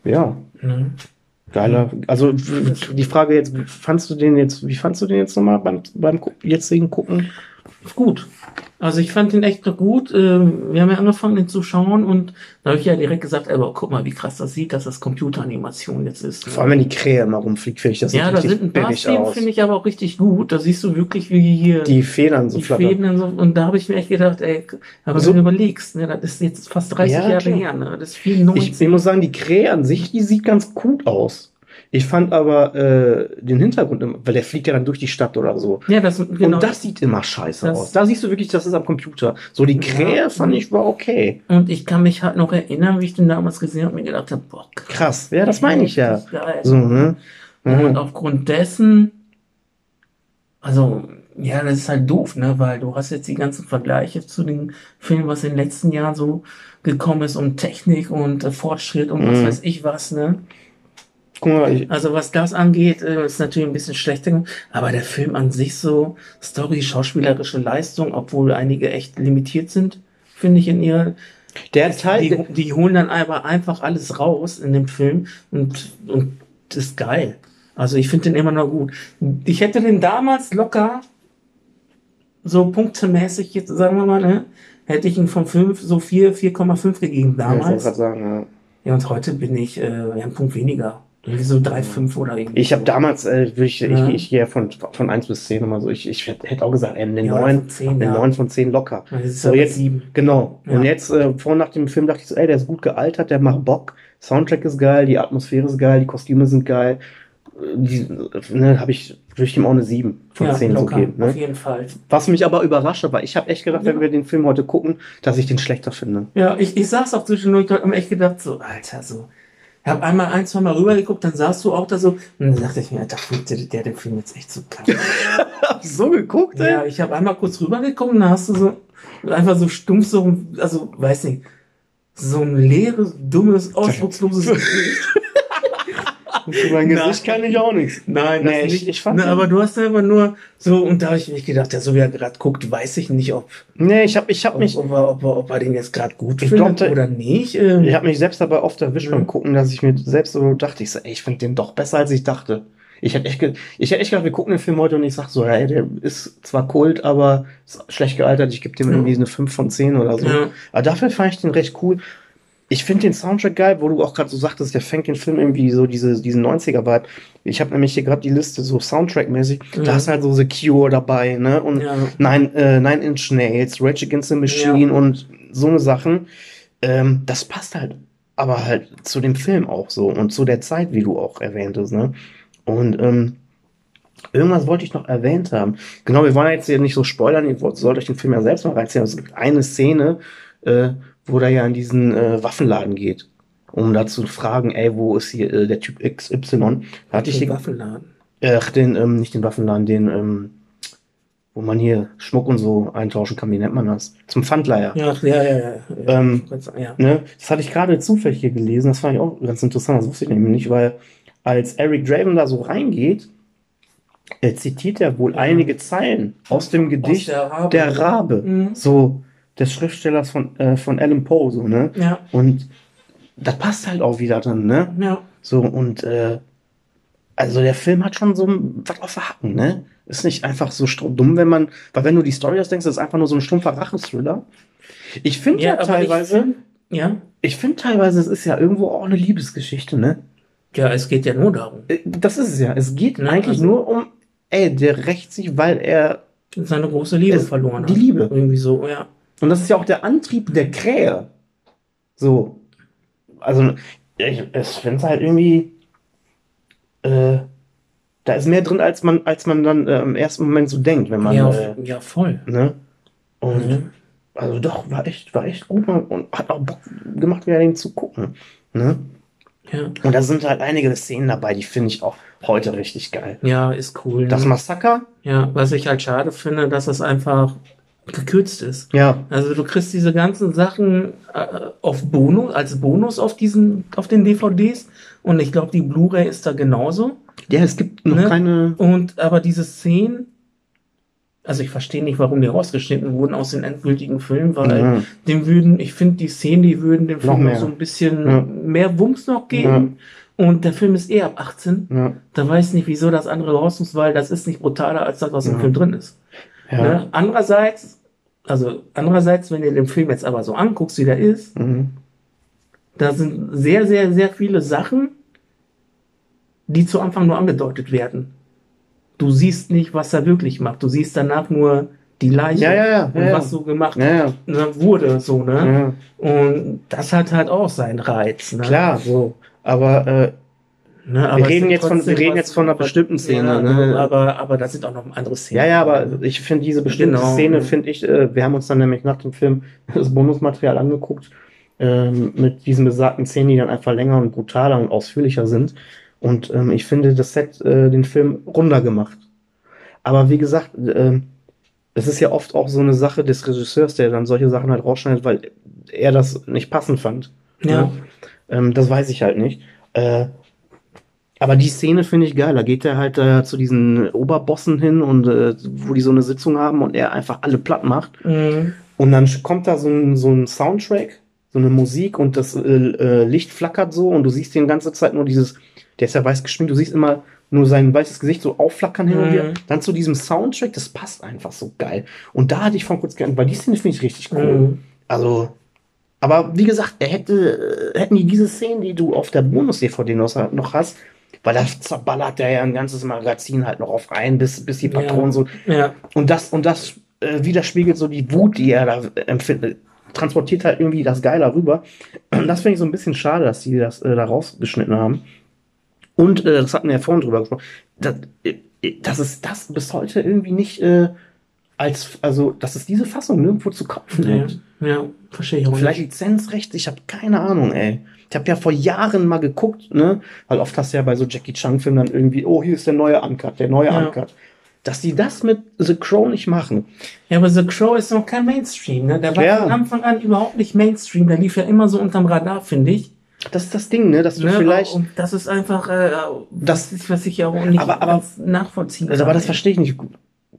ja, Ne? geiler. Also die Frage jetzt, fandst du den jetzt, wie fandst du den jetzt nochmal beim, beim jetzigen Gucken? Gut. Also ich fand den echt gut. Ähm, Wir haben ja angefangen, den zu schauen und da habe ich ja direkt gesagt, aber guck mal, wie krass das sieht, dass das Computeranimation jetzt ist. Vor allem, wenn die Krähe mal rumfliegt, finde ich das ja, sieht da richtig sind ein paar Szenen, finde ich aber auch richtig gut. Da siehst du wirklich, wie hier Die Federn so die flattern. Fäden und so. Und da habe ich mir echt gedacht, ey, aber So- wenn du überlegst, ne, das ist jetzt fast 30 Ja, Jahre klar. her, ne? Das ist 94. Ich, ich muss sagen, die Krähe an sich, die sieht ganz gut aus. Ich fand aber äh, den Hintergrund, immer- weil der fliegt ja dann durch die Stadt oder so. Ja, das, genau. Und das sieht immer scheiße Das- aus. Da siehst du wirklich, das ist am Computer. So die Krähe Ja. fand ich war okay. Und ich kann mich halt noch erinnern, wie ich den damals gesehen habe und mir gedacht habe, boah, Krass. Ja, das meine ich ja. Geil. So, ne? Und Mhm. aufgrund dessen, also, ja, das ist halt doof, ne, weil du hast jetzt die ganzen Vergleiche zu den Filmen, was in den letzten Jahren so gekommen ist um Technik und äh, Fortschritt und was Mhm. weiß ich was, ne. Guck mal, ich, Also was das angeht, äh, ist natürlich ein bisschen schlechter, aber der Film an sich so, Story, schauspielerische Leistung, obwohl einige echt limitiert sind, finde ich in ihrer, der Teil, die, die holen dann aber einfach alles raus in dem Film und, und das ist geil. Also ich finde den immer noch gut. Ich hätte den damals locker, so punktemäßig, jetzt sagen wir mal, ne, hätte ich ihn von 5, so 4, 4,5 gegeben Ja, ich damals. sagen, ja. Ja, und heute bin ich äh, einen Punkt weniger. So 3,5 oder irgendwie. Ich habe so. damals, äh, würde ich, Ja. ich, ich gehe ja von, von 1 bis 10 immer so. Ich, ich hätte auch gesagt, ey, eine Ja, 9, von 10, eine ja. 9 von 10 locker. So, jetzt- sieben. Genau. Ja. Und jetzt, äh, vor und nach dem Film dachte ich so, ey, der ist gut gealtert, der macht Bock. Soundtrack ist geil, die Atmosphäre ist geil, die Kostüme sind geil. Äh, Die, ne, habe ich, würde ich ihm auch eine 7 von Ja, 10 so locker, geben. auf Ne? jeden Fall. Was mich aber überrascht hat, weil ich habe echt gedacht, Ja. wenn wir den Film heute gucken, dass ich den schlechter finde. Ja, ich, ich saß auch zwischendurch, da hab mir echt gedacht, so, Alter, so. Ich habe einmal ein, zwei Mal rübergeguckt, dann saßt du auch da so, und dann dachte ich mir, Alter, findet der, der den Film jetzt echt so kacke. So geguckt, ey? ja, ich habe einmal kurz rübergeguckt und dann hast du so, einfach so stumpf, so, also, weiß nicht, so ein leeres, dummes, ausdrucksloses Gesicht. Für mein Gesicht kann ich auch nichts. Nein, Nee, ich- nicht. ich fand den- aber du hast einfach nur so, und da habe ich mich gedacht, ja, so wie er gerade guckt, weiß ich nicht, ob, Nee, ich habe ich hab ob, mich, ob, er, ob, er, ob er den jetzt gerade gut findet glaub, der- oder nicht. Ähm, ich hab mich selbst dabei oft erwischt Mhm. beim Gucken, dass ich mir selbst so dachte, ich so, ey, ich finde den doch besser, als ich dachte. Ich hätte echt, ge- ich hätte echt gedacht, wir gucken den Film heute und ich sag so, ey, der ist zwar Kult, aber schlecht gealtert, ich gebe dem irgendwie eine 5 von 10 oder so. Ja. Aber dafür fand ich den recht cool. Ich finde den Soundtrack geil, wo du auch gerade so sagtest, der fängt den Film irgendwie so diese, diesen 90er-Vibe. Ich habe nämlich hier gerade die Liste so Soundtrack-mäßig. Mhm. Da ist halt so The Cure dabei, ne? Und Ja. Nine, äh, Nine Inch Nails, Rage Against the Machine und so eine Sachen. Ähm, das passt halt, aber halt zu dem Film auch so und zu der Zeit, wie du auch erwähntest, ne? Und ähm, irgendwas wollte ich noch erwähnt haben. Genau, wir wollen jetzt hier nicht so spoilern, ihr sollt euch den Film ja selbst mal reinziehen. Es gibt eine Szene, äh, wo der ja in diesen äh, Waffenladen geht, um da zu fragen, ey, wo ist hier äh, der Typ XY? Da hatte ich Den den, Waffenladen. Ach, den, ähm, nicht den Waffenladen, den, ähm, wo man hier Schmuck und so eintauschen kann, wie nennt man das? Zum Pfandleiher. Ja, ja, ja, ja. Ähm, ja. Ne? Das hatte ich gerade zufällig hier gelesen, das fand ich auch ganz interessant, das wusste ich nämlich nicht, weil als Eric Draven da so reingeht, er zitiert er wohl Ja. einige Zeilen aus dem Gedicht der Rabe. Der Rabe, Mhm. so des Schriftstellers von, äh, von Alan Poe, so, ne? Ja, Und das passt halt auch wieder dann, ne? ja. So, und äh, also der Film hat schon so ein- was auf der Hacken, ne? Ist nicht einfach so dumm, wenn man, weil wenn du die Story ausdenkst, das ist einfach nur so ein stumpfer Rachenthriller. Ich finde ja, aber teilweise, Ich find, ja. ich finde teilweise, es ist ja irgendwo auch eine Liebesgeschichte, ne? ja, es geht ja nur darum. Äh, Das ist es ja. Es geht Ne, eigentlich also- nur um, ey, der rächt sich, weil er, Seine große Liebe verloren die hat. Liebe. Irgendwie so, ja. Und das ist ja auch der Antrieb der Krähe. So. Also, ich, ich finde es halt irgendwie, äh, da ist mehr drin, als man, als man dann äh, im ersten Moment so denkt, wenn man, ja, äh, ja, voll. ne? Und, Mhm. also doch, war echt, war echt gut und hat auch Bock gemacht, wieder den zu gucken, ne? Ja. Und da sind halt einige Szenen dabei, die finde ich auch heute richtig geil. ja, ist cool. Das ne? Massaker, Ja, was ich halt schade finde, dass es einfach gekürzt ist. ja, Also du kriegst diese ganzen Sachen äh, auf Bonus, als Bonus auf diesen, auf den DVDs. Und ich glaube, die Blu-ray ist da genauso. Ja, es gibt noch Ne? keine. Und aber diese Szenen, also ich verstehe nicht, warum die rausgeschnitten wurden aus den endgültigen Filmen, weil Ja. dem würden, ich finde, die Szenen, die würden dem Film noch so ein bisschen Ja. mehr Wumms noch geben. Und der Film ist eh ab 18. Ja, Da weiß ich nicht, wieso das andere raus muss, weil das ist nicht brutaler als das, was im Ja. Film drin ist. Ja. Ne? Andererseits, also andererseits, wenn du den Film jetzt aber so anguckst, wie der ist, Mhm. da sind sehr, sehr, sehr viele Sachen, die zu Anfang nur angedeutet werden. Du siehst nicht, was er wirklich macht. Du siehst danach nur die Leiche Ja, ja, und was so gemacht ne, wurde, so, ne? Und das hat halt auch seinen Reiz, ne? Klar, so. Aber äh, Ne, wir reden jetzt von, wir reden jetzt von einer bestimmten Szene. Ja, ne? aber, aber da sind auch noch andere Szenen. Ja, ja, aber ich finde diese bestimmte Genau. Szene, finde ich, äh, wir haben uns dann nämlich nach dem Film das Bonusmaterial angeguckt, ähm, mit diesen besagten Szenen, die dann einfach länger und brutaler und ausführlicher sind. Und ähm, ich finde, das Set äh, den Film runder gemacht. Aber wie gesagt, ähm, es ist ja oft auch so eine Sache des Regisseurs, der dann solche Sachen halt rausschneidet, weil er das nicht passend fand. Ja. Ne? Ähm, das weiß ich halt nicht. Äh, aber die Szene finde ich geil. Da geht er halt äh, zu diesen Oberbossen hin und äh, wo die so eine Sitzung haben und er einfach alle platt macht. Mhm. Und dann kommt da so ein, so ein Soundtrack, so eine Musik und das äh, äh, Licht flackert so und du siehst die ganze Zeit nur dieses, der ist ja weiß geschminkt, du siehst immer nur sein weißes Gesicht so aufflackern hin und Mhm. wieder. Dann zu diesem Soundtrack, das passt einfach so geil. Und da hatte ich von kurz gern, weil die Szene finde ich richtig cool. Mhm. Also, aber wie gesagt, er hätte, äh, hätten die diese Szenen, die du auf der Bonus-DVD noch hast, weil da zerballert der ja ein ganzes Magazin halt noch auf rein, bis, bis die Ja. Patronen so. Ja. Und das, und das äh, widerspiegelt so die Wut, die er da empfindet. Transportiert halt irgendwie das Geile rüber. Und das finde ich so ein bisschen schade, dass die das äh, da rausgeschnitten haben. Und äh, das hatten wir ja vorhin drüber gesprochen. Das, äh, dass es das bis heute irgendwie nicht äh, als, also, dass es diese Fassung nirgendwo zu kaufen Ja, gibt. ja, verstehe ich auch Vielleicht nicht. Lizenzrecht, ich habe keine Ahnung, ey. Ich habe ja vor Jahren mal geguckt, ne? Weil oft hast du ja bei so Jackie Chan-Filmen dann irgendwie, oh, hier ist der neue Uncut, der neue Ja. Uncut. Dass die das mit The Crow nicht machen. Ja, aber The Crow ist noch kein Mainstream, ne? Der war Ja. von Anfang an überhaupt nicht Mainstream. Der lief ja immer so unterm Radar, finde ich. Das ist das Ding, ne? Dass du Ne? vielleicht. Und das ist einfach, äh, Das- das ist, was ich ja auch nicht Aber- aber- ganz nachvollziehen Also, aber das verstehe ich nicht.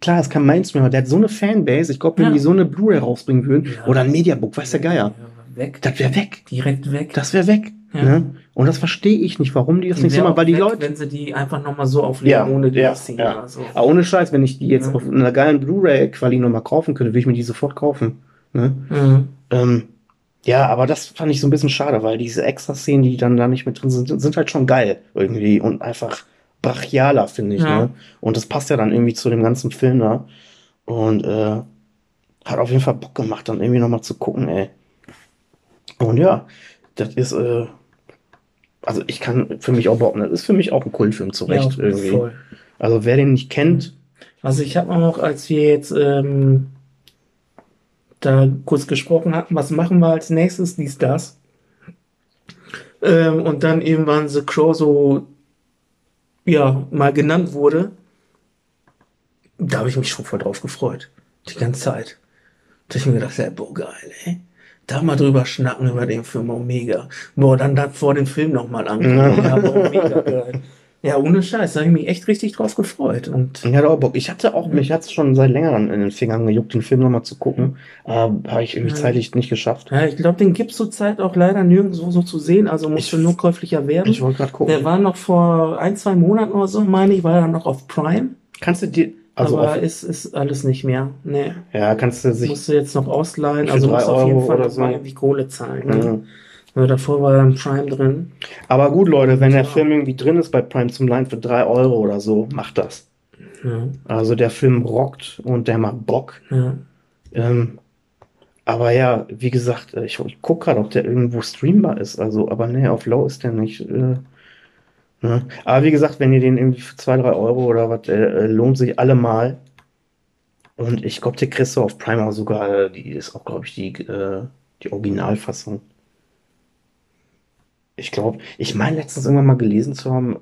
Klar, es kann Mainstream, aber der hat so eine Fanbase. Ich glaube, wenn Ja. die so eine Blu-ray rausbringen würden Ja. oder ein Mediabook, weiß der Geier, weg. das wäre weg. Direkt weg. Das wäre weg. Ja. Ne? Und das verstehe ich nicht, warum die das Die nicht so machen, weil die weg, Leute. Wenn sie die einfach nochmal so auflegen, Ja, ohne die ja, Szene ja. oder so. Aber ohne Scheiß, wenn ich die jetzt Ja. auf einer geilen Blu-ray-Quali nochmal kaufen könnte, würde ich mir die sofort kaufen. Ne? Mhm. Ähm, ja, aber das fand ich so ein bisschen schade, weil diese Extra-Szenen, die dann da nicht mit drin sind, sind halt schon geil irgendwie und einfach brachialer, finde ich. Ja. Ne? Und das passt ja dann irgendwie zu dem ganzen Film da. Und äh, hat auf jeden Fall Bock gemacht, dann irgendwie nochmal zu gucken, ey. Und ja, das ist, äh, also ich kann für mich auch behaupten, das ist für mich auch ein Kultfilm zurecht ja, irgendwie. voll. Also wer den nicht kennt, Also ich habe auch, als wir jetzt ähm, da kurz gesprochen hatten, was machen wir als nächstes, dies, das. Ähm, und dann irgendwann The Crow so, ja, mal genannt wurde, da habe ich mich schon voll drauf gefreut. Die ganze Zeit. Da hab ich mir gedacht, ja, boah, geil, ey. Da mal drüber schnacken über den Film, oh, mega. Boah, dann das vor dem Film nochmal angucken. ja, boah, mega geil. Ja, ohne Scheiß, da habe ich mich echt richtig drauf gefreut. Und ich hatte auch Bock. Ich hatte auch, mich hat es schon seit längerem in den Fingern gejuckt, den Film nochmal zu gucken. Aber habe ich irgendwie Ja. zeitlich nicht geschafft. Ja, ich glaube, den gibt's zurzeit auch leider nirgendwo so zu sehen, also musste Ich- nur käuflich erwerben. Ich wollte gerade gucken. Der war noch vor ein, zwei Monaten oder so, meine ich, war er noch auf Prime, Kannst du dir, also aber ist, ist alles nicht mehr. Nee, ja, kannst du sich, musst du jetzt noch ausleihen, also musst du auf jeden Euro Fall oder so. irgendwie Kohle zahlen. Ne? Ja. Davor war dann Prime drin. aber gut, Leute, wenn der. Film irgendwie drin ist bei Prime zum Leihen für drei Euro oder so, macht das. Ja, Also der Film rockt und der macht Bock. ja. Ähm, aber ja, wie gesagt, äh, ich, ich gucke gerade, ob der irgendwo streambar ist. Also, aber nee, auf Low ist der nicht. Äh, ne? Aber wie gesagt, wenn ihr den irgendwie für 2, 3 Euro oder was, äh, äh, lohnt sich allemal. Und ich glaube, der kriegst du auf Prime auch sogar, äh, die ist auch, glaube ich, die, äh, die Originalfassung. Ich glaube, ich meine letztens irgendwann mal gelesen zu haben,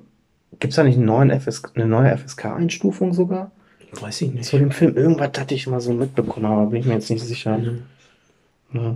gibt es da nicht einen neuen FS, eine neue FSK-Einstufung sogar? Weiß ich nicht. Zu dem Film, irgendwas hatte ich mal so mitbekommen, aber bin ich mir jetzt nicht sicher. Ja. Ja.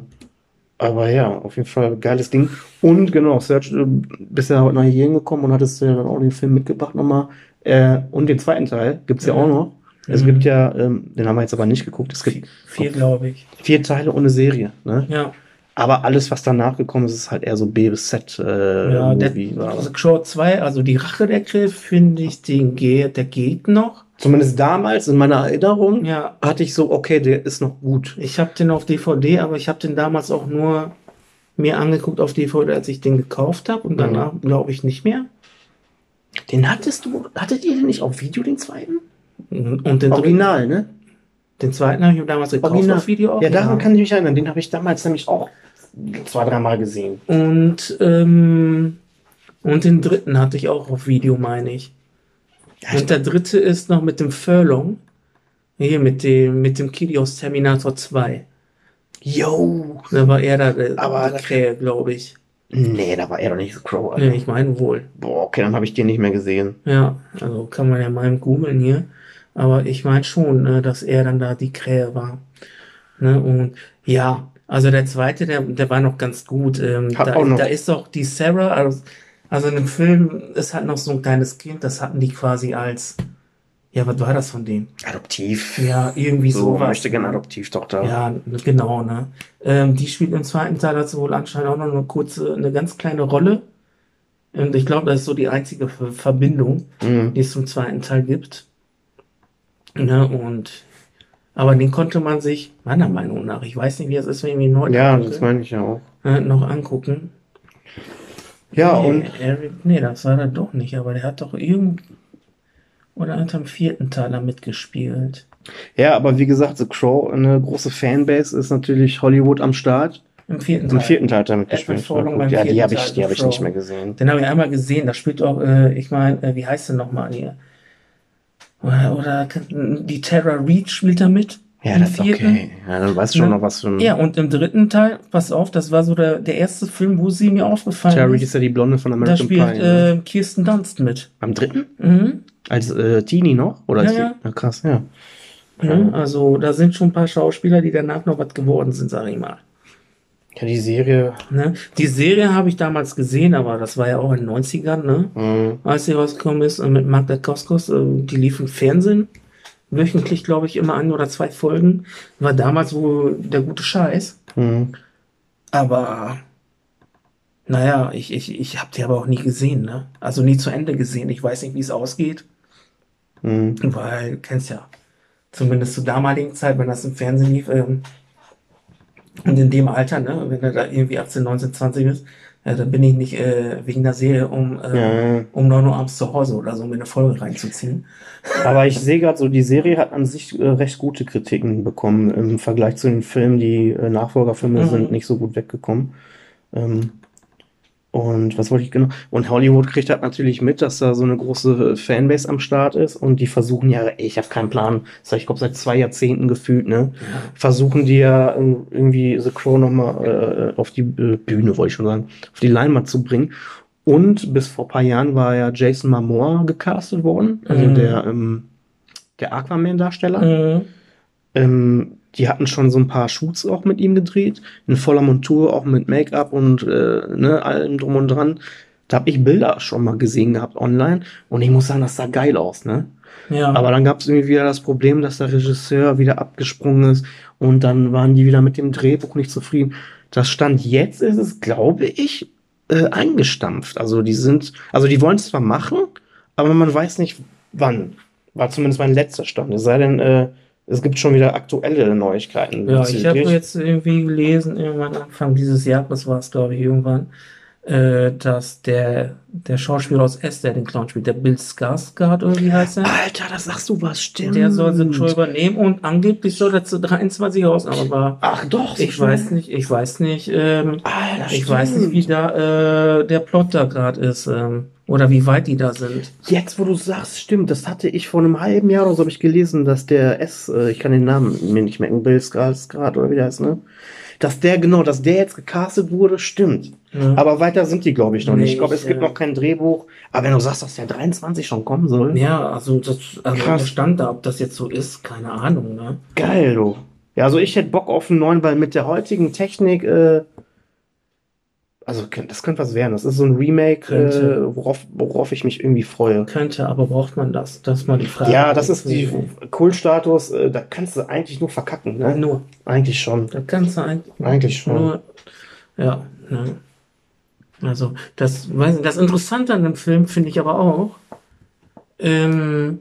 Aber ja, auf jeden Fall geiles Ding. Und genau, Serge, du bist ja heute nach hier hingekommen und hattest ja dann auch den Film mitgebracht nochmal. Äh, und den zweiten Teil gibt's ja Ja. auch noch. Es Mhm. gibt ja, ähm, den haben wir jetzt aber nicht geguckt, es gibt Vier, glaube ich. vier Teile ohne Serie. Ne? Ja, Aber alles, was danach gekommen ist, ist halt eher so B bis Z äh, ja der, Movie. war. The Crow 2, also die Rache der Grill, finde ich, den geht, der geht noch. Zumindest damals in meiner Erinnerung Ja, hatte ich so, okay, der ist noch gut. Ich habe den auf DVD, aber ich habe den damals auch nur mir angeguckt auf DVD, als ich den gekauft habe und danach glaube ich nicht mehr. Den hattest du, hattet ihr den nicht auf Video, den zweiten? Und den, dritten, Original, ne? den zweiten habe ich mir damals gekauft Original. auf Video auch. Ja, daran kann ich mich erinnern. Den habe ich damals nämlich auch zwei, dreimal gesehen. Und ähm, Und den dritten hatte ich auch auf Video, meine ich. Und der dritte ist noch mit dem Furlong. Hier mit dem, mit dem Kid aus Terminator 2. Yo! Da war er da, der, Aber- der Krähe, glaube ich. Nee, da war er doch nicht so Crow, Alter. Nee, ich meine wohl. Boah, okay, dann habe ich den nicht mehr gesehen. Ja, also kann man ja mal googeln hier. Aber ich meine schon, ne, dass er dann da die Krähe war. Ne, und ja, also der zweite, der, der war noch ganz gut. Ähm, da, auch noch- da ist doch die Sarah, also, also in dem Film ist halt noch so ein kleines Kind, das hatten die quasi als, ja, was war das von denen? Adoptiv. Ja, irgendwie so sowas. möchte gerne Adoptivtochter. Ja, genau, ne? Ähm, die spielt im zweiten Teil dazu wohl anscheinend auch noch eine kurze, eine ganz kleine Rolle. Und ich glaube, das ist so die einzige Ver- Verbindung, Mhm. die es zum zweiten Teil gibt. Ne? Und aber den konnte man sich, meiner Meinung nach, ich weiß nicht, wie es ist, wenn ich ihn neu Ja, angucke, das meine ich ja auch. äh, noch angucken. Ja, nee, und Eric, nee, das war er doch nicht, aber der hat doch irgend oder hat am vierten Teiler mitgespielt. ja, aber wie gesagt, The Crow, eine große Fanbase ist natürlich Hollywood am Start. Im vierten Im Teil. vierten Teil hat er mitgespielt. Ja, die habe ich, Teil, die habe ich nicht mehr gesehen. Den habe ich einmal gesehen, da spielt auch, äh, ich meine, äh, wie heißt der nochmal hier? Oder, oder die Terra Reed spielt da mit. Ja, das ist okay. Ja, dann weißt du schon noch was für ein. Ja, und im dritten Teil, pass auf, das war so der, der erste Film, wo sie mir aufgefallen Terry ist. ist ja die Blonde von Da American spielt Pie. ne? äh, Kirsten Dunst mit. Am dritten? Mhm. Als äh, Teenie noch? Oder Ja, ja. ja, krass, ja. Ne? Also da sind schon ein paar Schauspieler, die danach noch was geworden sind, sag ich mal. Ja, die Serie. Ne? Die Serie habe ich damals gesehen, aber das war ja auch in den 90ern, ne? mh, als sie rausgekommen ist äh, mit Magda Koskos, äh, die lief im Fernsehen. Wöchentlich, glaube ich, immer ein oder zwei Folgen. War damals wohl der gute Scheiß. mh. Aber, naja, ich, ich, ich habe die aber auch nie gesehen, ne? Also nie zu Ende gesehen. Ich weiß nicht, wie es ausgeht. mh. Weil, du kennst ja, zumindest zur damaligen Zeit, wenn das im Fernsehen lief, ähm, und in dem Alter, ne, wenn du da irgendwie 18, 19, 20 bist, ja, dann bin ich nicht äh, wegen der Serie um, äh, Ja, ja. um 9 Uhr abends zu Hause oder so, um mir eine Folge reinzuziehen. Aber ich sehe gerade so, die Serie hat an sich äh, recht gute Kritiken bekommen. Im Vergleich zu den Filmen, die äh, Nachfolgerfilme Mhm. sind nicht so gut weggekommen. Ähm, und was wollte ich genau? Und Hollywood kriegt halt natürlich mit, dass da so eine große äh, Fanbase am Start ist und die versuchen ja, ey, ich habe keinen Plan, ich glaube seit zwei Jahrzehnten gefühlt, ne? Versuchen die ja äh, irgendwie The Crow nochmal äh, auf die äh, Bühne, wollte ich schon sagen, auf die Leinwand zu bringen. Und bis vor ein paar Jahren war ja Jason Momoa gecastet worden, also Mhm. der, ähm, der Aquaman-Darsteller. Mhm. Ähm, die hatten schon so ein paar Shoots auch mit ihm gedreht, in voller Montur, auch mit Make-up und äh, ne, allem drum und dran. Da habe ich Bilder schon mal gesehen gehabt online und ich muss sagen, das sah geil aus, ne? Ja. Aber dann gab es irgendwie wieder das Problem, dass der Regisseur wieder abgesprungen ist und dann waren die wieder mit dem Drehbuch nicht zufrieden. Das Stand jetzt ist es, glaube ich, äh, eingestampft. Also die sind, also die wollen es zwar machen, aber man weiß nicht wann. War zumindest mein letzter Stand. Es sei denn, äh, es gibt schon wieder aktuelle Neuigkeiten. Ja, ich habe jetzt irgendwie gelesen, irgendwann Anfang dieses Jahres war es, glaube ich, irgendwann, äh, dass der, der Schauspieler aus S, der den Clown spielt, der Bill Skarsgård oder wie heißt er? Alter, das sagst du was, stimmt. Der soll den Show übernehmen und angeblich soll er zu 23 raus, aber Ach doch, ich weiß nicht, ich weiß nicht, ähm, Alter, ich weiß nicht, wie da äh, der Plot da gerade ist, ähm, oder wie weit die da sind. Jetzt, wo du sagst, stimmt, das hatte ich vor einem halben Jahr oder so, habe ich gelesen, dass der S, äh, ich kann den Namen mir nicht merken, Bill Skarsgård oder wie der heißt, ne? Dass der, genau, dass der jetzt gecastet wurde, stimmt. Ja. Aber weiter sind die, glaube ich, noch Nee, nicht. Ich glaube, es ich, gibt äh, noch kein Drehbuch. Aber wenn du sagst, dass der 23 schon kommen soll, Ja, also das, also Krass. der stand da, ob das jetzt so ist, keine Ahnung, ne? geil, du. Ja, also ich hätte Bock auf einen neuen, weil mit der heutigen Technik, äh, also das könnte was werden. Das ist so ein Remake, äh, worauf, worauf ich mich irgendwie freue. Könnte, aber braucht man das? Das ist mal die Frage. Ja, das ist die Kultstatus, äh, da kannst du eigentlich nur verkacken, ne? Nur, Eigentlich schon. da kannst du eigentlich, Eigentlich schon. nur, ja, ne? Also, das, weiß nicht, das Interessante an dem Film finde ich aber auch, ähm,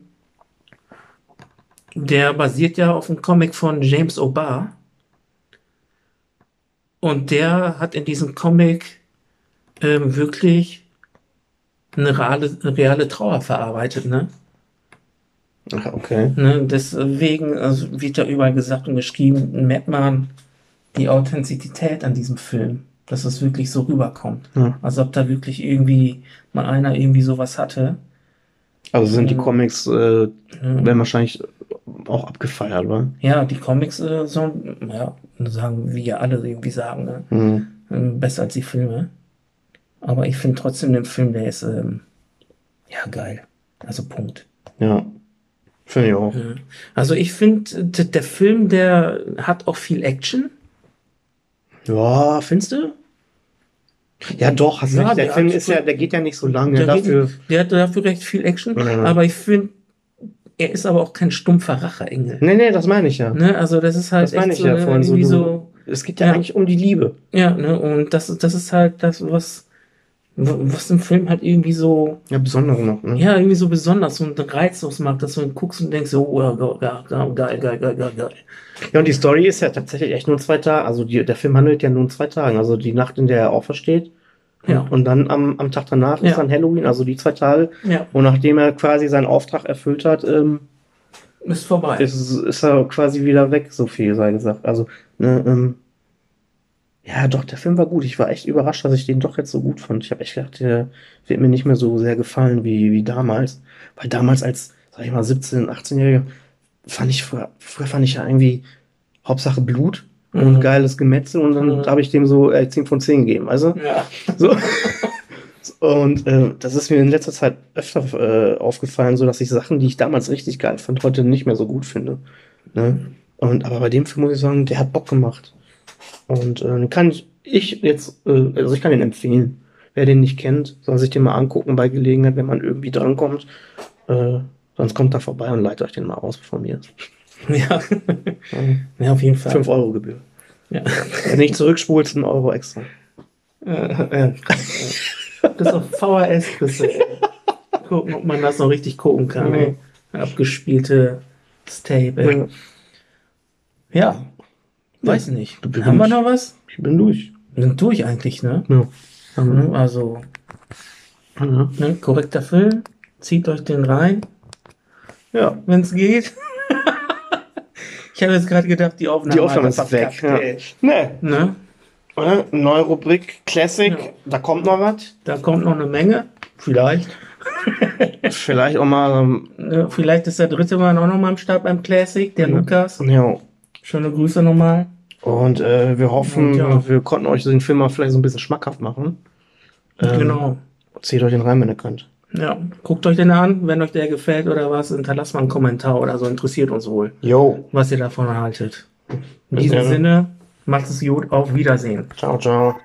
der basiert ja auf einem Comic von James O'Barr. Und der hat in diesem Comic ähm, wirklich eine reale, eine reale Trauer verarbeitet, ne? Ach, okay. Ne, deswegen also wird da überall gesagt und geschrieben, merkt man die Authentizität an diesem Film. dass es wirklich so rüberkommt. Ja. Als ob da wirklich irgendwie mal einer irgendwie sowas hatte. Also sind die Mhm. Comics, äh, Ja. werden wahrscheinlich auch abgefeiert, oder? Ja, die Comics äh, so, ja, sagen wir ja alle irgendwie sagen, ne? Mhm. Ähm, besser als die Filme. Aber ich finde trotzdem den Film, der ist ähm, ja geil. Also Punkt. Ja. Finde ich auch. Also ich finde, der Film, der hat auch viel Action. Ja, findest du? Ja, doch, hast Ja, recht. Der, der Film ist ja, der geht ja nicht so lange. Der, dafür. geht, der hat dafür recht viel Action. Ja. Aber ich finde, er ist aber auch kein stumpfer Racheengel. Nee, nee, das meine ich ja. Ne? Also das ist halt Das meine echt ich so, ja ne, vorhin so, irgendwie du- so, Es geht ja, Ja. eigentlich um die Liebe. ja, ne? Und das, ist- das ist halt das, was, was im Film halt irgendwie so, Ja, besonders noch, ne? ja, irgendwie so besonders und reizlos macht, dass du guckst und denkst, so, oh, ja, geil, geil, geil, geil, geil, geil, geil. Ja, und die Story ist ja tatsächlich echt nur zwei Tage. Also die, der Film handelt ja nur in zwei Tagen. Also die Nacht, in der er aufersteht. Ja. Und dann am, am Tag danach Ja. ist dann Halloween, also die zwei Tage. Ja, Und nachdem er quasi seinen Auftrag erfüllt hat, ähm, ist vorbei. ist, ist er quasi wieder weg, so viel sei gesagt. Also, ne, ähm, ja, doch, der Film war gut. Ich war echt überrascht, dass ich den doch jetzt so gut fand. Ich habe echt gedacht, der wird mir nicht mehr so sehr gefallen wie, wie damals. Weil damals als, sag ich mal, 17-, 18-Jähriger, fand ich früher, früher fand ich ja irgendwie Hauptsache Blut und Mhm. geiles Gemetzel und dann Mhm. habe ich dem so äh, 10 von 10 gegeben. Also, ja. so. Und äh, das ist mir in letzter Zeit öfter äh, aufgefallen, so dass ich Sachen, die ich damals richtig geil fand, heute nicht mehr so gut finde. Ne? Und aber bei dem Film muss ich sagen, der hat Bock gemacht. Und äh, kann ich, ich jetzt, äh, also ich kann den empfehlen. Wer den nicht kennt, soll sich den mal angucken bei Gelegenheit, wenn man irgendwie drankommt. Äh, sonst kommt da vorbei und leitet euch den mal aus von mir. Ja. Ja, auf jeden Fall. 5 Euro Gebühr. Ja. Wenn nicht zurückspulst, ein Euro extra. Äh, äh, das ist auf VHS, das, ey. Gucken, ob man das noch richtig gucken kann. Ey. Abgespielte Tape. Ja, Ja. Weiß nicht. Du Haben wir beginnst. noch was? ich bin durch. Wir sind durch eigentlich, ne? Ja. Mhm, Also, Ja. ne, korrekter Film. Zieht euch den rein, ja. wenn es geht. Ich habe jetzt gerade gedacht, die Aufnahme, Die Aufnahme ist weg. Ja. ey. Ne, Ne? Neue Rubrik Classic, Ja. da kommt noch was. Da kommt noch eine Menge. Vielleicht. Vielleicht auch mal, ähm, Vielleicht ist der dritte Mann auch noch mal am Start beim Classic, der Ja. Lukas. ja. Schöne Grüße nochmal. Und äh, wir hoffen, Und ja. wir konnten euch den Film mal vielleicht so ein bisschen schmackhaft machen. Ähm, Genau. Zieht euch den rein, wenn ihr könnt. Ja, guckt euch den an, wenn euch der gefällt oder was, hinterlasst mal einen Kommentar oder so, interessiert uns wohl, Jo. was ihr davon haltet. In Bis diesem. Sinne, macht es gut, auf Wiedersehen. Ciao, ciao.